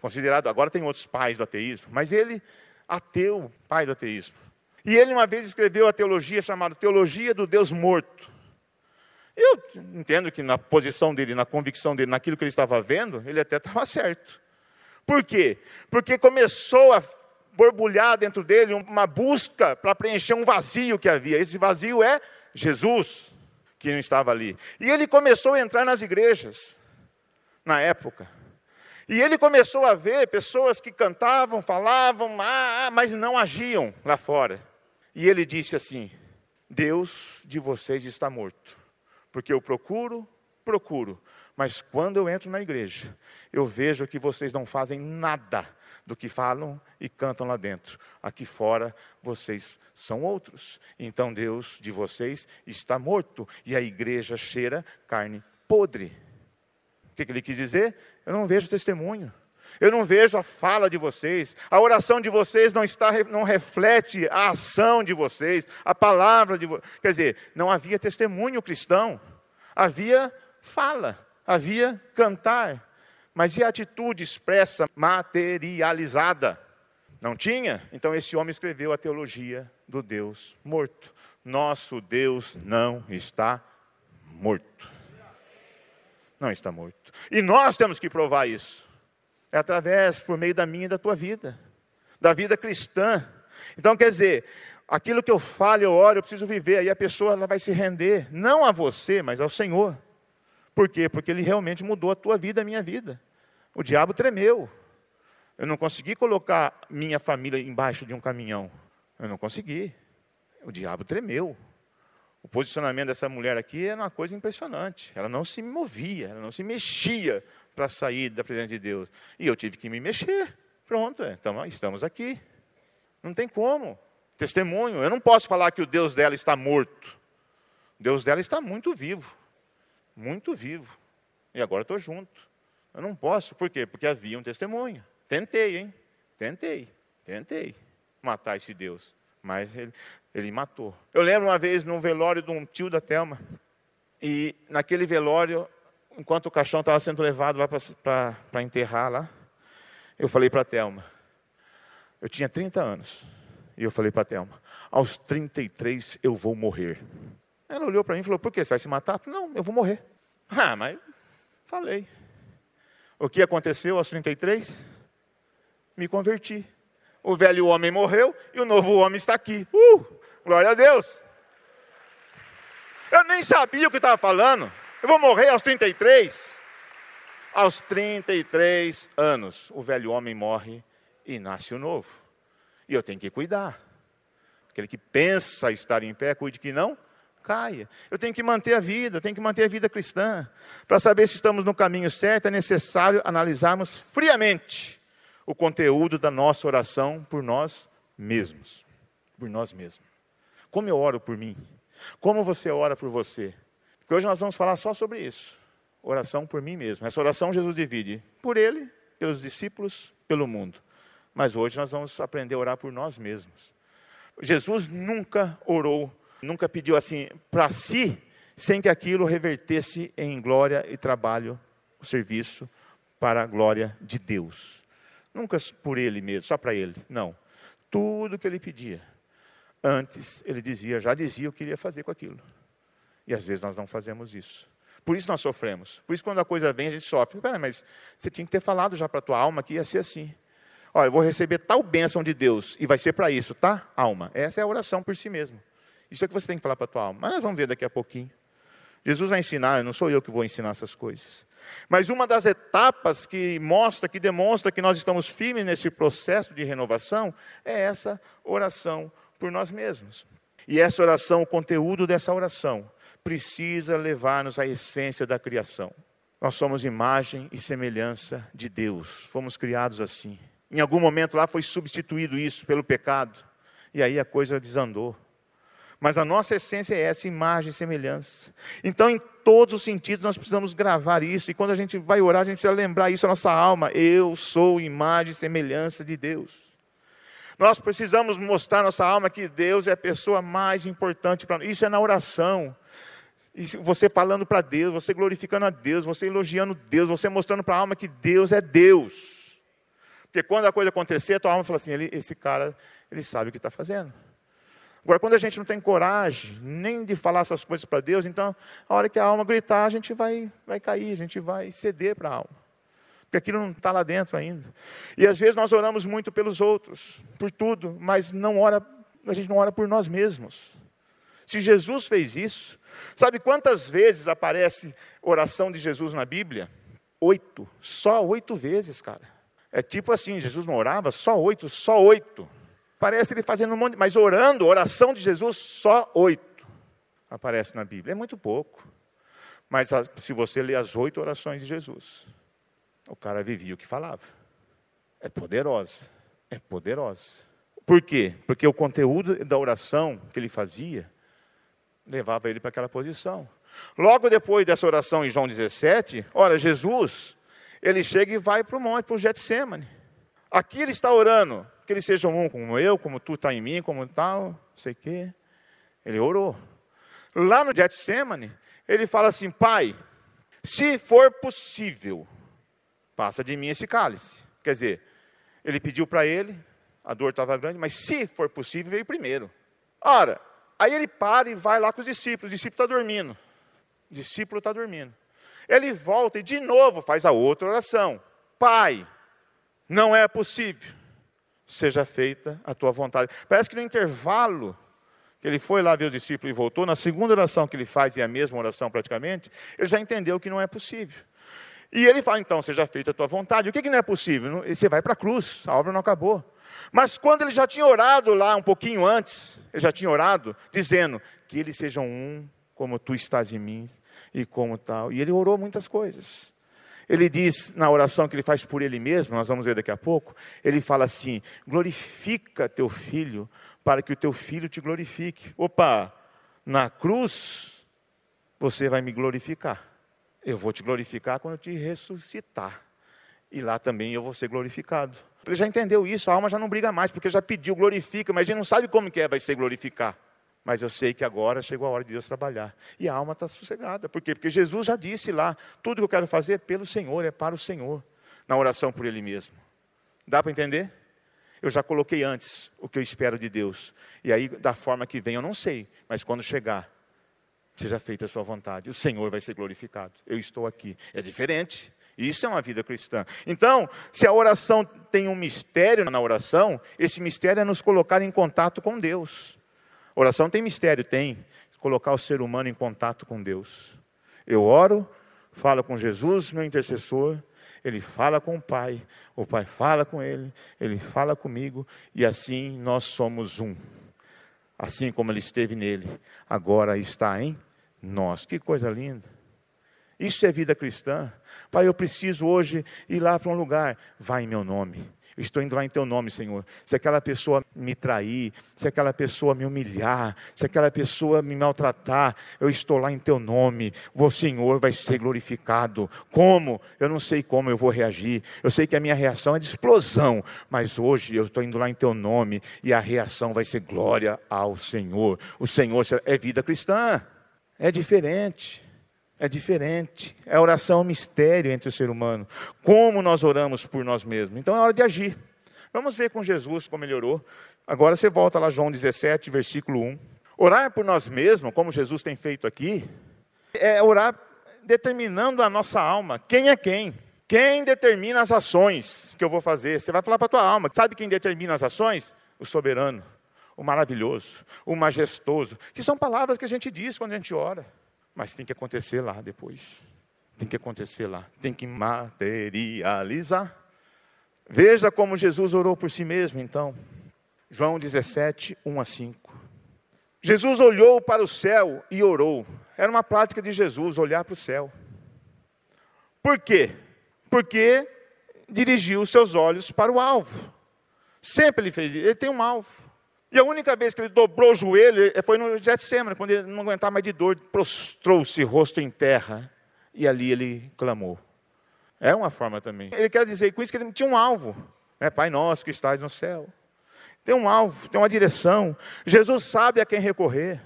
considerado, agora tem outros pais do ateísmo, mas ele, ateu, pai do ateísmo. E ele uma vez escreveu a teologia chamada Teologia do Deus Morto. Eu entendo que na posição dele, na convicção dele, naquilo que ele estava vendo, ele até estava certo. Por quê? Porque começou a borbulhar dentro dele uma busca para preencher um vazio que havia. Esse vazio é Jesus, que não estava ali. E ele começou a entrar nas igrejas, na época. E ele começou a ver pessoas que cantavam, falavam, ah, ah mas não agiam lá fora. E ele disse assim: Deus de vocês está morto, porque eu procuro, procuro, mas quando eu entro na igreja, eu vejo que vocês não fazem nada do que falam e cantam lá dentro. Aqui fora vocês são outros. Então Deus de vocês está morto e a igreja cheira carne podre. O que, ele quis dizer? Eu não vejo testemunho. Eu não vejo a fala de vocês, a oração de vocês não está, não reflete a ação de vocês, a palavra de vocês. Quer dizer, não havia testemunho cristão, havia fala, havia cantar, mas e a atitude expressa, materializada? Não tinha? Então esse homem escreveu a teologia do Deus morto. Nosso Deus não está morto. Não está morto. E nós temos que provar isso. É através, por meio da minha e da tua vida, da vida cristã. Então, quer dizer, aquilo que eu falo, eu oro, eu preciso viver, aí a pessoa ela vai se render, não a você, mas ao Senhor. Por quê? Porque ele realmente mudou a tua vida, a minha vida. O diabo tremeu. Eu não consegui colocar minha família embaixo de um caminhão. Eu não consegui. O diabo tremeu. O posicionamento dessa mulher aqui era uma coisa impressionante. Ela não se movia, ela não se mexia para sair da presença de Deus. E eu tive que me mexer. Pronto, então estamos aqui. Não tem como. Testemunho. Eu não posso falar que o Deus dela está morto. O Deus dela está muito vivo muito vivo. E agora estou junto. Eu não posso, por quê? Porque havia um testemunho. Tentei, hein? Tentei, tentei matar esse Deus. Mas ele, ele matou. Eu lembro uma vez num velório de um tio da Telma. E naquele velório, enquanto o caixão estava sendo levado lá para enterrar lá, eu falei para a Telma: Eu tinha 30 anos. E eu falei para a Thelma: aos 33 eu vou morrer. Ela olhou para mim e falou: por quê? Você vai se matar? Eu falei, não, eu vou morrer. (laughs) Ah, mas falei. O que aconteceu aos 33? Me converti. O velho homem morreu e o novo homem está aqui. Uh, glória a Deus. Eu nem sabia o que estava falando. Eu vou morrer aos 33. Aos 33 anos, o velho homem morre e nasce o novo. E eu tenho que cuidar. Aquele que pensa estar em pé, cuide que não caia. Eu tenho que manter a vida, tenho que manter a vida cristã. Para saber se estamos no caminho certo, é necessário analisarmos friamente o conteúdo da nossa oração por nós mesmos. Por nós mesmos. Como eu oro por mim? Como você ora por você? Porque hoje nós vamos falar só sobre isso. Oração por mim mesmo. Essa oração Jesus divide por ele, pelos discípulos, pelo mundo. Mas hoje nós vamos aprender a orar por nós mesmos. Jesus nunca orou, nunca pediu assim para si, sem que aquilo revertesse em glória e trabalho, o serviço para a glória de Deus. Nunca por ele mesmo, só para ele. Não. Tudo que ele pedia. Antes ele dizia, já dizia o que iria fazer com aquilo. E às vezes nós não fazemos isso. Por isso nós sofremos. Por isso quando a coisa vem a gente sofre. Pera, mas você tinha que ter falado já para a tua alma que ia ser assim. Olha, eu vou receber tal bênção de Deus e vai ser para isso, tá? Alma. Essa é a oração por si mesmo. Isso é que você tem que falar para a tua alma. Mas nós vamos ver daqui a pouquinho. Jesus vai ensinar, não sou eu que vou ensinar essas coisas. Mas uma das etapas que mostra, que demonstra que nós estamos firmes nesse processo de renovação, é essa oração por nós mesmos. E essa oração, o conteúdo dessa oração, precisa levar-nos à essência da criação. Nós somos imagem e semelhança de Deus, fomos criados assim. Em algum momento lá foi substituído isso pelo pecado. E aí a coisa desandou. Mas a nossa essência é essa imagem e semelhança. Então, em todos os sentidos, nós precisamos gravar isso. E quando a gente vai orar, a gente precisa lembrar isso na nossa alma. Eu sou imagem e semelhança de Deus. Nós precisamos mostrar à nossa alma que Deus é a pessoa mais importante para nós. Isso é na oração. Você falando para Deus, você glorificando a Deus, você elogiando Deus, você mostrando para a alma que Deus é Deus. Porque quando a coisa acontecer, a tua alma fala assim: ele, esse cara, ele sabe o que está fazendo. Agora, quando a gente não tem coragem nem de falar essas coisas para Deus, então, a hora que a alma gritar, a gente vai, vai cair, a gente vai ceder para a alma. Porque aquilo não está lá dentro ainda. E às vezes nós oramos muito pelos outros, por tudo, mas não ora, a gente não ora por nós mesmos. Se Jesus fez isso, sabe quantas vezes aparece oração de Jesus na Bíblia? Oito. Só oito vezes, cara. É tipo assim, Jesus não orava, só oito, só oito. Parece ele fazendo um monte, mas orando, oração de Jesus, só oito. Aparece na Bíblia. É muito pouco. Mas se você ler as oito orações de Jesus, o cara vivia o que falava. É poderosa. É poderosa. Por quê? Porque o conteúdo da oração que ele fazia levava ele para aquela posição. Logo depois dessa oração em João 17, olha, Jesus ele chega e vai para o monte, para o Getsemane. Aqui ele está orando, que eles sejam um como eu, como tu está em mim, como tal, não sei o quê. Ele orou. Lá no Getsemane, ele fala assim, pai, se for possível, passa de mim esse cálice. Quer dizer, ele pediu para ele, a dor estava grande, mas se for possível, veio primeiro. Ora, aí ele para e vai lá com os discípulos, o discípulo está dormindo. O discípulo está dormindo. Ele volta e de novo faz a outra oração: Pai, não é possível, seja feita a tua vontade. Parece que no intervalo que ele foi lá ver os discípulos e voltou, na segunda oração que ele faz, e é a mesma oração praticamente, ele já entendeu que não é possível. E ele fala, então, seja feita a tua vontade. O que, que não é possível? Você vai para a cruz, a obra não acabou. Mas quando ele já tinha orado lá um pouquinho antes, ele já tinha orado, dizendo que eles sejam um como tu estás em mim e como tal. E ele orou muitas coisas. Ele diz na oração que ele faz por ele mesmo, nós vamos ver daqui a pouco, ele fala assim: glorifica teu filho, para que o teu filho te glorifique. Opa, na cruz você vai me glorificar. Eu vou te glorificar quando eu te ressuscitar. E lá também eu vou ser glorificado. Ele já entendeu isso, a alma já não briga mais, porque já pediu, glorifica, mas a gente não sabe como que é, vai ser glorificar. Mas eu sei que agora chegou a hora de Deus trabalhar. E a alma está sossegada. Por quê? Porque Jesus já disse lá: tudo que eu quero fazer é pelo Senhor, é para o Senhor. Na oração por Ele mesmo. Dá para entender? Eu já coloquei antes o que eu espero de Deus. E aí, da forma que vem, eu não sei. Mas quando chegar, seja feita a sua vontade. O Senhor vai ser glorificado. Eu estou aqui. É diferente. Isso é uma vida cristã. Então, se a oração tem um mistério na oração, esse mistério é nos colocar em contato com Deus. Oração tem mistério, tem. Colocar o ser humano em contato com Deus. Eu oro, falo com Jesus, meu intercessor, ele fala com o Pai, o Pai fala com ele, ele fala comigo, e assim nós somos um. Assim como ele esteve nele, agora está em nós. Que coisa linda. Isso é vida cristã. Pai, eu preciso hoje ir lá para um lugar. Vai em meu nome. Eu estou indo lá em teu nome, Senhor. Se aquela pessoa me trair, se aquela pessoa me humilhar, se aquela pessoa me maltratar, eu estou lá em teu nome. O Senhor vai ser glorificado. Como? Eu não sei como eu vou reagir. Eu sei que a minha reação é de explosão, mas hoje eu estou indo lá em teu nome e a reação vai ser glória ao Senhor. O Senhor é vida cristã. É diferente. É diferente. É oração um mistério entre o ser humano. Como nós oramos por nós mesmos. Então é hora de agir. Vamos ver com Jesus como ele orou. Agora você volta lá, João 17, versículo 1. Orar por nós mesmos, como Jesus tem feito aqui, é orar determinando a nossa alma. Quem é quem? Quem determina as ações que eu vou fazer? Você vai falar para a tua alma. Sabe quem determina as ações? O soberano, o maravilhoso, o majestoso. Que são palavras que a gente diz quando a gente ora. Mas tem que acontecer lá depois. Tem que acontecer lá. Tem que materializar. Veja como Jesus orou por si mesmo, então. João 17, 1 a 5. Jesus olhou para o céu e orou. Era uma prática de Jesus olhar para o céu. Por quê? Porque dirigiu seus olhos para o alvo. Sempre ele fez isso. Ele tem um alvo. E a única vez que ele dobrou o joelho foi no Getsemane, quando ele não aguentava mais de dor, prostrou-se rosto em terra e ali ele clamou. É uma forma também. Ele quer dizer com isso que ele tinha um alvo. Né? Pai nosso que estás no céu. Tem um alvo, tem uma direção. Jesus sabe a quem recorrer.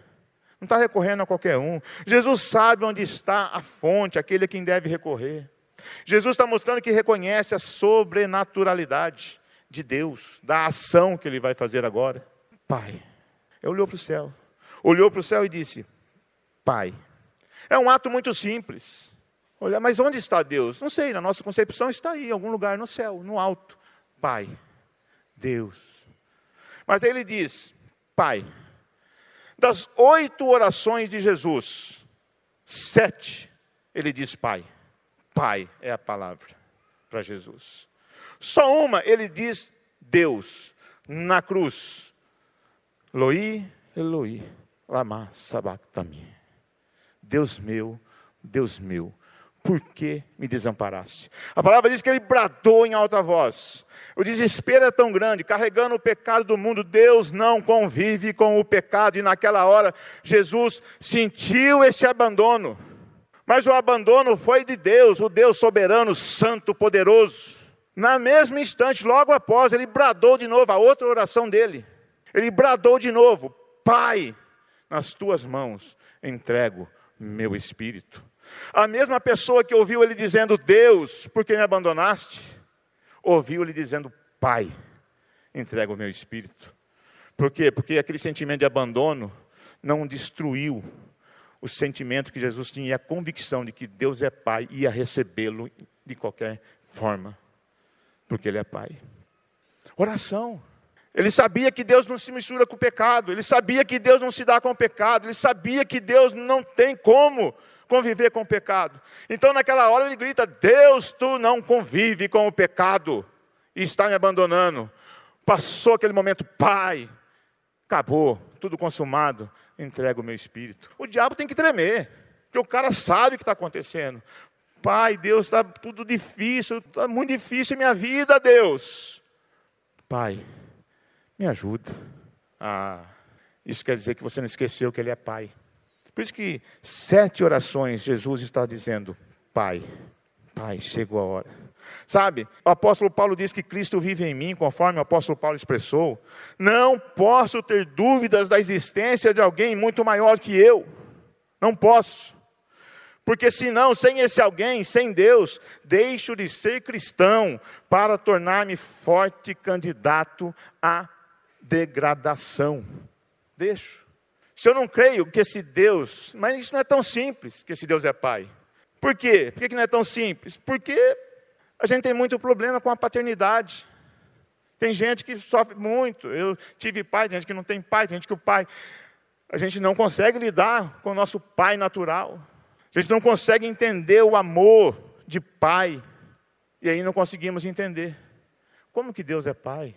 Não está recorrendo a qualquer um. Jesus sabe onde está a fonte, aquele a quem deve recorrer. Jesus está mostrando que reconhece a sobrenaturalidade de Deus, da ação que ele vai fazer agora. Pai. Ele olhou para o céu. Olhou para o céu e disse: Pai. É um ato muito simples. Olha, mas onde está Deus? Não sei, na nossa concepção está aí, em algum lugar no céu, no alto. Pai, Deus. Mas ele diz: Pai, das oito orações de Jesus, sete, ele diz Pai. Pai é a palavra para Jesus. Só uma, ele diz Deus, na cruz. Eloi, Eloi, lama sabachthani. Deus meu, Deus meu, por que me desamparaste? A palavra diz que ele bradou em alta voz. O desespero é tão grande, carregando o pecado do mundo, Deus não convive com o pecado, e naquela hora Jesus sentiu este abandono. Mas o abandono foi de Deus, o Deus soberano, santo, poderoso. Na mesma instante, logo após, ele bradou de novo a outra oração dele. Ele bradou de novo: Pai, nas tuas mãos entrego meu espírito. A mesma pessoa que ouviu ele dizendo: Deus, por que me abandonaste? Ouviu ele dizendo: Pai, entrego o meu espírito. Por quê? Porque aquele sentimento de abandono não destruiu o sentimento que Jesus tinha e a convicção de que Deus é Pai e ia recebê-lo de qualquer forma, porque Ele é Pai. Oração. Ele sabia que Deus não se mistura com o pecado, ele sabia que Deus não se dá com o pecado, ele sabia que Deus não tem como conviver com o pecado. Então, naquela hora, ele grita: Deus, tu não convive com o pecado e está me abandonando. Passou aquele momento, Pai, acabou, tudo consumado, entrega o meu espírito. O diabo tem que tremer, porque o cara sabe o que está acontecendo. Pai, Deus, está tudo difícil, está muito difícil a minha vida, Deus. Pai, me ajuda. Ah, isso quer dizer que você não esqueceu que Ele é Pai. Por isso que sete orações Jesus está dizendo: Pai, Pai, chegou a hora. Sabe, o apóstolo Paulo diz que Cristo vive em mim, conforme o apóstolo Paulo expressou. Não posso ter dúvidas da existência de alguém muito maior que eu. Não posso. Porque senão, sem esse alguém, sem Deus, deixo de ser cristão para tornar-me forte candidato à degradação. Deixo. Se eu não creio que esse Deus, mas isso não é tão simples, que esse Deus é Pai. Por quê? Por que não é tão simples? Porque a gente tem muito problema com a paternidade. Tem gente que sofre muito. Eu tive pai, tem gente que não tem pai, tem gente que o pai. A gente não consegue lidar com o nosso pai natural. A gente não consegue entender o amor de pai. E aí não conseguimos entender. Como que Deus é pai?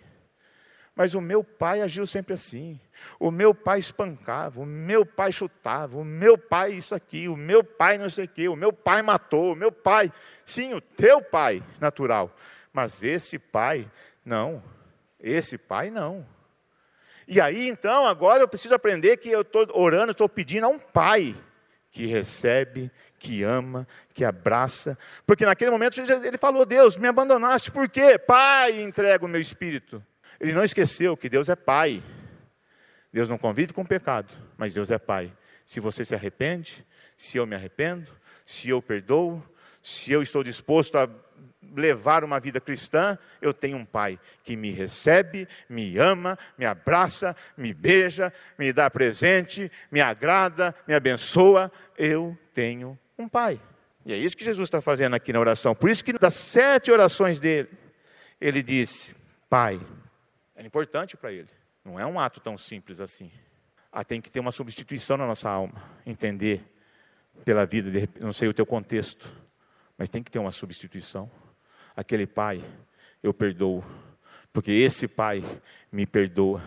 Mas o meu pai agiu sempre assim. O meu pai espancava, o meu pai chutava, o meu pai isso aqui, o meu pai não sei o quê, o meu pai matou, o meu pai. Sim, o teu pai natural. Mas esse pai, não. Esse pai, não. E aí, então, agora eu preciso aprender que eu estou orando, estou pedindo a um pai que recebe, que ama, que abraça. Porque naquele momento ele falou: Deus, me abandonaste, por quê? Pai, entrega o meu espírito. Ele não esqueceu que Deus é pai. Deus não convive com pecado, mas Deus é pai. Se você se arrepende, se eu me arrependo, se eu perdoo, se eu estou disposto a levar uma vida cristã, eu tenho um pai que me recebe, me ama, me abraça, me beija, me dá presente, me agrada, me abençoa. Eu tenho um pai. E é isso que Jesus está fazendo aqui na oração. Por isso que das sete orações dele, ele disse: Pai. Era importante para ele. Não é um ato tão simples assim. Ah, tem que ter uma substituição na nossa alma. Entender pela vida, não sei o teu contexto, mas tem que ter uma substituição aquele pai, eu perdoo, porque esse pai me perdoa.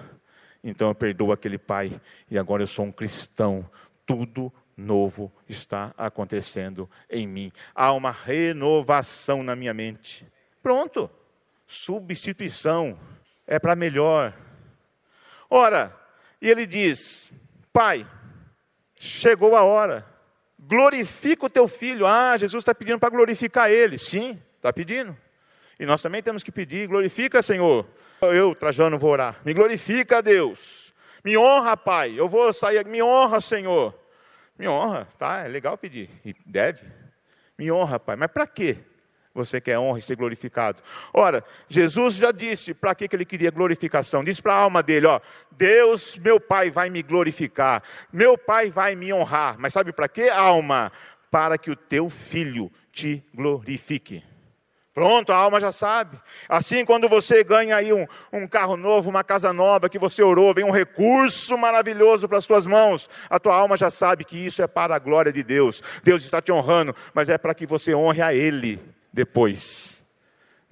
Então eu perdoo aquele pai e agora eu sou um cristão. Tudo novo está acontecendo em mim. Há uma renovação na minha mente. Pronto. Substituição é para melhor. Ora, e ele diz: Pai, chegou a hora, glorifica o teu filho. Ah, Jesus está pedindo para glorificar ele. Sim, está pedindo. E nós também temos que pedir, glorifica, Senhor. Eu, Trajano, vou orar. Me glorifica, Deus. Me honra, Pai. Eu vou sair, me honra, Senhor. Me honra, tá? É legal pedir. E deve. Me honra, Pai. Mas para quê? Você quer honra e ser glorificado. Ora, Jesus já disse para que ele queria glorificação. Disse para a alma dele: ó, Deus, meu Pai, vai me glorificar. Meu Pai vai me honrar. Mas sabe para quê, alma? Para que o teu filho te glorifique. Pronto, a alma já sabe. Assim, quando você ganha aí um, um, carro novo, uma casa nova, que você orou, vem um recurso maravilhoso para as suas mãos, a tua alma já sabe que isso é para a glória de Deus. Deus está te honrando, mas é para que você honre a Ele depois.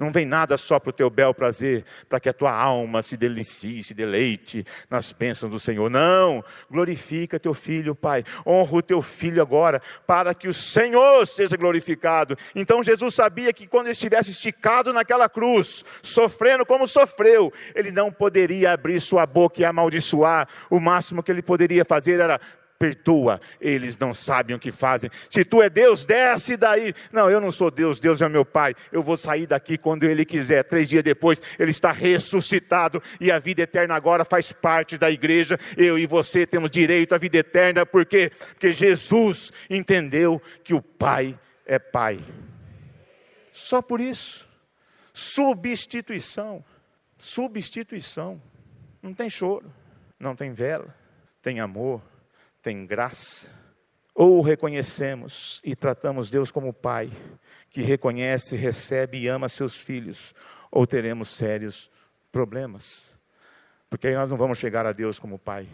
Não vem nada só para o teu bel prazer, para que a tua alma se delicie, se deleite nas bênçãos do Senhor. Não, glorifica teu filho, Pai. Honra o teu filho agora, para que o Senhor seja glorificado. Então Jesus sabia que quando ele estivesse esticado naquela cruz, sofrendo como sofreu, ele não poderia abrir sua boca e amaldiçoar. O máximo que ele poderia fazer era perdoa, eles não sabem o que fazem. Se tu é Deus, desce daí. Não, eu não sou Deus, Deus é meu Pai. Eu vou sair daqui quando Ele quiser. Três dias depois, Ele está ressuscitado e a vida eterna agora faz parte da igreja. Eu e você temos direito à vida eterna, por quê? Porque Jesus entendeu que o Pai é Pai. Só por isso. Substituição. Substituição. Não tem choro, não tem vela, tem amor tem graça, ou reconhecemos e tratamos Deus como Pai, que reconhece, recebe e ama seus filhos, ou teremos sérios problemas. Porque aí nós não vamos chegar a Deus como Pai,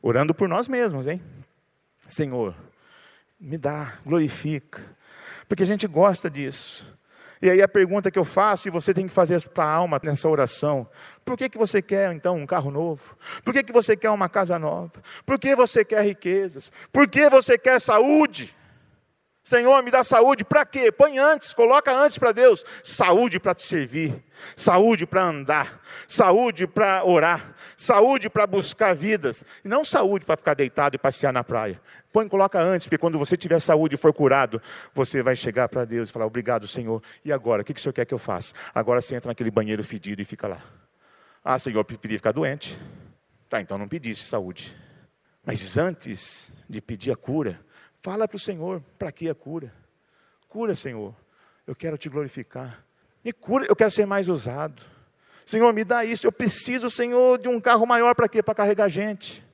orando por nós mesmos, hein? Senhor, me dá, glorifica, porque a gente gosta disso. E aí a pergunta que eu faço, e você tem que fazer para a alma nessa oração: por que, que você quer então um carro novo? Por que, que você quer uma casa nova? Por que você quer riquezas? Por que você quer saúde? Senhor, me dá saúde, para quê? Põe antes, coloca antes para Deus. Saúde para te servir, saúde para andar, saúde para orar, saúde para buscar vidas, não saúde para ficar deitado e passear na praia. Põe, coloca antes, porque quando você tiver saúde e for curado, você vai chegar para Deus e falar: Obrigado, Senhor. E agora, o que, que o Senhor quer que eu faça? Agora você entra naquele banheiro fedido e fica lá. Ah, Senhor, eu preferia ficar doente. Tá, então não pedisse saúde. Mas antes de pedir a cura, Fala para o Senhor, para que a cura? Cura, Senhor. Eu quero te glorificar. Me cura, eu quero ser mais usado. Senhor, me dá isso. Eu preciso, Senhor, de um carro maior para quê? Para carregar gente.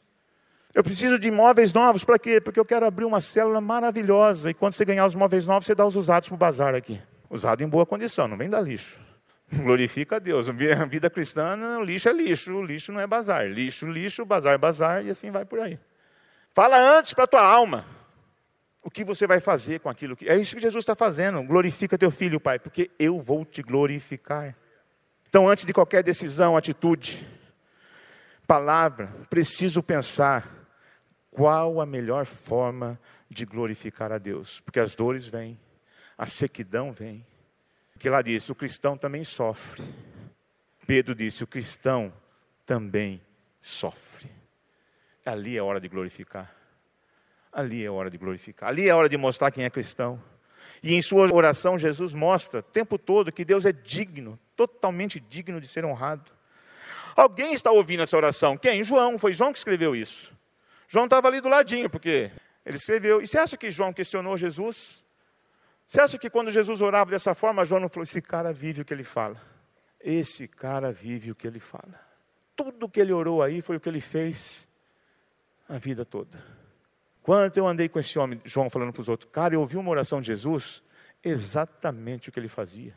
Eu preciso de móveis novos para quê? Porque eu quero abrir uma célula maravilhosa. E quando você ganhar os móveis novos, você dá os usados para o bazar aqui. Usado em boa condição, não vem dar lixo. (laughs) Glorifica a Deus. A vida cristã, lixo é lixo, lixo não é bazar. Lixo, lixo, bazar, bazar, e assim vai por aí. Fala antes para a tua alma o que você vai fazer com aquilo que. É isso que Jesus está fazendo. Glorifica teu filho, Pai, porque eu vou te glorificar. Então, antes de qualquer decisão, atitude, palavra, preciso pensar qual a melhor forma de glorificar a Deus? Porque as dores vêm, a sequidão vem. Porque lá diz: o cristão também sofre. Pedro disse: o cristão também sofre. Ali é hora de glorificar. Ali é hora de glorificar. Ali é hora de mostrar quem é cristão. E em sua oração, Jesus mostra o tempo todo que Deus é digno, totalmente digno de ser honrado. Alguém está ouvindo essa oração? Quem? João. Foi João que escreveu isso. João estava ali do ladinho, porque ele escreveu. E você acha que João questionou Jesus? Você acha que quando Jesus orava dessa forma, João não falou: esse cara vive o que ele fala? Esse cara vive o que ele fala. Tudo que ele orou aí foi o que ele fez a vida toda. Quanto eu andei com esse homem, João falando para os outros, cara, eu ouvi uma oração de Jesus, exatamente o que ele fazia.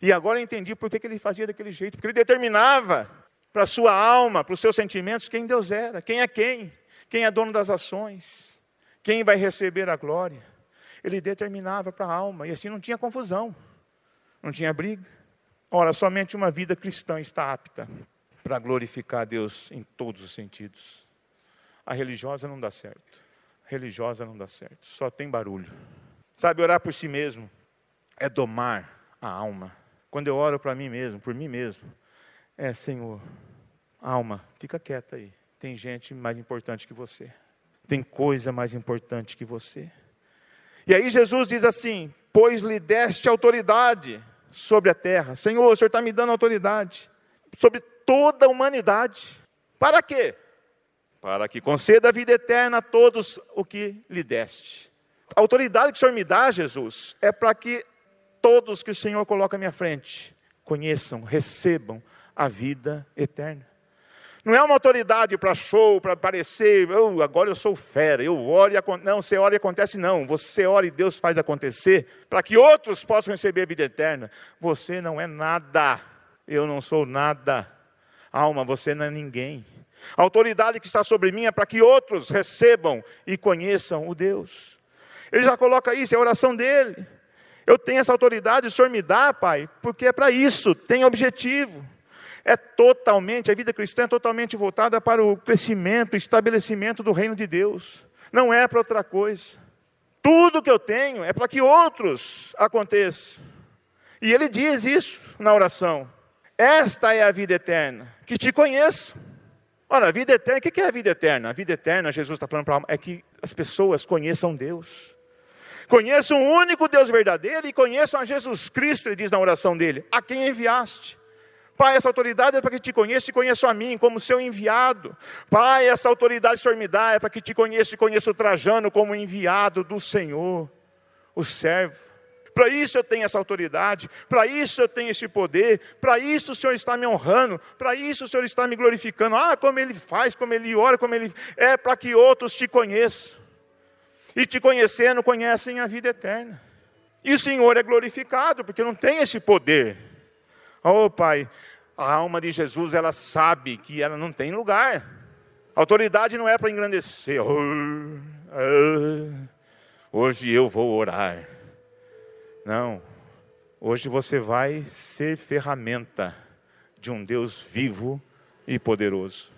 E agora eu entendi por que, que ele fazia daquele jeito, porque ele determinava para a sua alma, para os seus sentimentos, quem Deus era, quem é quem. Quem é dono das ações? Quem vai receber a glória? Ele determinava para a alma, e assim não tinha confusão, não tinha briga. Ora, somente uma vida cristã está apta para glorificar a Deus em todos os sentidos. A religiosa não dá certo. Religiosa não dá certo. Só tem barulho. Sabe, orar por si mesmo é domar a alma. Quando eu oro para mim mesmo, por mim mesmo, é Senhor, alma, fica quieta aí. Tem gente mais importante que você. Tem coisa mais importante que você. E aí Jesus diz assim: Pois lhe deste autoridade sobre a terra. Senhor, o Senhor está me dando autoridade sobre toda a humanidade. Para quê? Para que conceda a vida eterna a todos o que lhe deste. A autoridade que o Senhor me dá, Jesus, é para que todos que o Senhor coloca à minha frente conheçam, recebam a vida eterna. Não é uma autoridade para show, para parecer, oh, agora eu sou fera, eu oro e acontece. Não, você ora e acontece, não. Você ora e Deus faz acontecer para que outros possam receber a vida eterna. Você não é nada, eu não sou nada. Alma, você não é ninguém. A autoridade que está sobre mim é para que outros recebam e conheçam o Deus. Ele já coloca isso, é a oração dele. Eu tenho essa autoridade, o Senhor me dá, Pai, porque é para isso, tem objetivo é totalmente, a vida cristã é totalmente voltada para o crescimento, estabelecimento do reino de Deus. Não é para outra coisa. Tudo que eu tenho é para que outros aconteçam. E ele diz isso na oração. Esta é a vida eterna, que te conheçam. Ora, a vida eterna, o que é a vida eterna? A vida eterna, Jesus está falando para é que as pessoas conheçam Deus. Conheçam o único Deus verdadeiro e conheçam a Jesus Cristo, ele diz na oração dele, a quem enviaste. Pai, essa autoridade é para que te conheça e conheça a mim como seu enviado. Pai, essa autoridade que o Senhor me dá é para que te conheça e conheça o Trajano como enviado do Senhor, o servo. Para isso eu tenho essa autoridade, para isso eu tenho esse poder, para isso o Senhor está me honrando, para isso o Senhor está me glorificando. Ah, como Ele faz, como Ele ora, como Ele. É para que outros te conheçam. E te conhecendo, conhecem a vida eterna. E o Senhor é glorificado, porque não tem esse poder. Oh, Pai, a alma de Jesus, ela sabe que ela não tem lugar. A autoridade não é para engrandecer. Oh, oh, hoje eu vou orar. Não. Hoje você vai ser ferramenta de um Deus vivo e poderoso.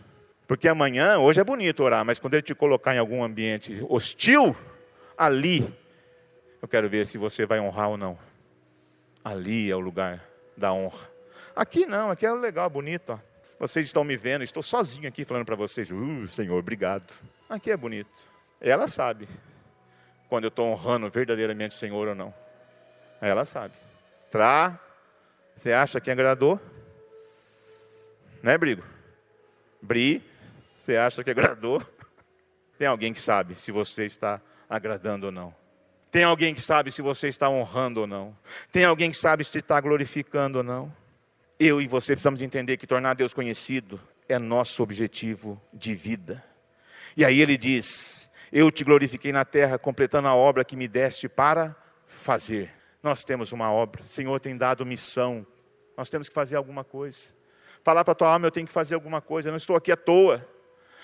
Porque amanhã, hoje é bonito orar, mas quando ele te colocar em algum ambiente hostil, ali, eu quero ver se você vai honrar ou não. Ali é o lugar da honra. Aqui não, aqui é legal, bonito. Ó. Vocês estão me vendo, estou sozinho aqui falando para vocês. Uh, Senhor, obrigado. Aqui é bonito. Ela sabe quando eu estou honrando verdadeiramente o Senhor ou não. Ela sabe. Tra, você acha que agradou? Né, Brigo? Bri, você acha que agradou? (laughs) Tem alguém que sabe se você está agradando ou não. Tem alguém que sabe se você está honrando ou não. Tem alguém que sabe se está glorificando ou não. Eu e você precisamos entender que tornar Deus conhecido é nosso objetivo de vida. E aí ele diz: Eu te glorifiquei na terra, completando a obra que me deste para fazer. Nós temos uma obra, o Senhor tem dado missão, nós temos que fazer alguma coisa. Falar para a tua alma, eu tenho que fazer alguma coisa, eu não estou aqui à toa.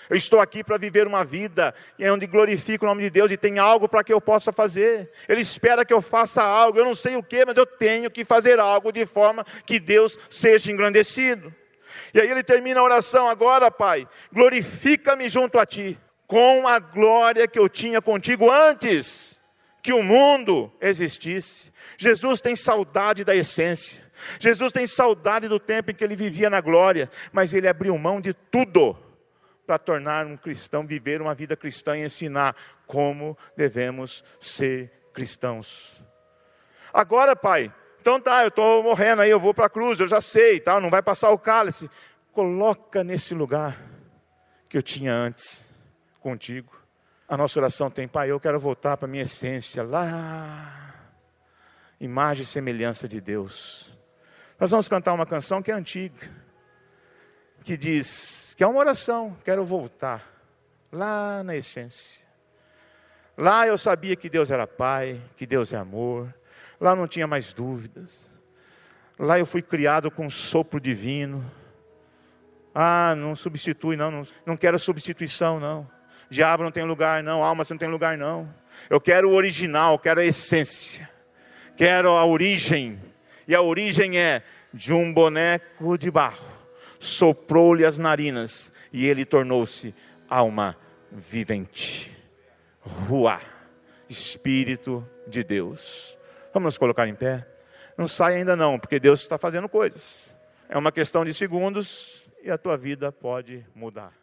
Eu estou aqui para viver uma vida onde glorifico o nome de Deus e tem algo para que eu possa fazer. Ele espera que eu faça algo, eu não sei o que, mas eu tenho que fazer algo de forma que Deus seja engrandecido. E aí ele termina a oração agora, Pai, glorifica-me junto a ti, com a glória que eu tinha contigo antes que o mundo existisse. Jesus tem saudade da essência. Jesus tem saudade do tempo em que ele vivia na glória, mas ele abriu mão de tudo para tornar um cristão, viver uma vida cristã e ensinar como devemos ser cristãos. Agora, pai, então tá, eu estou morrendo aí, eu vou para a cruz, eu já sei, tá, não vai passar o cálice. Coloca nesse lugar que eu tinha antes contigo. A nossa oração tem, pai, eu quero voltar para a minha essência, lá, imagem e semelhança de Deus. Nós vamos cantar uma canção que é antiga, que diz: que é uma oração, quero voltar lá na essência. Lá eu sabia que Deus era Pai, que Deus é amor. Lá não tinha mais dúvidas. Lá eu fui criado com um sopro divino. Ah, não substitui, não, não, não quero substituição, não. Diabo não tem lugar, não. Alma você não tem lugar, não. Eu quero o original, quero a essência. Quero a origem. E a origem é de um boneco de barro soprou-lhe as narinas e ele tornou-se alma vivente. Ruá, Espírito de Deus. Vamos nos colocar em pé? Não sai ainda não, porque Deus está fazendo coisas. É uma questão de segundos e a tua vida pode mudar.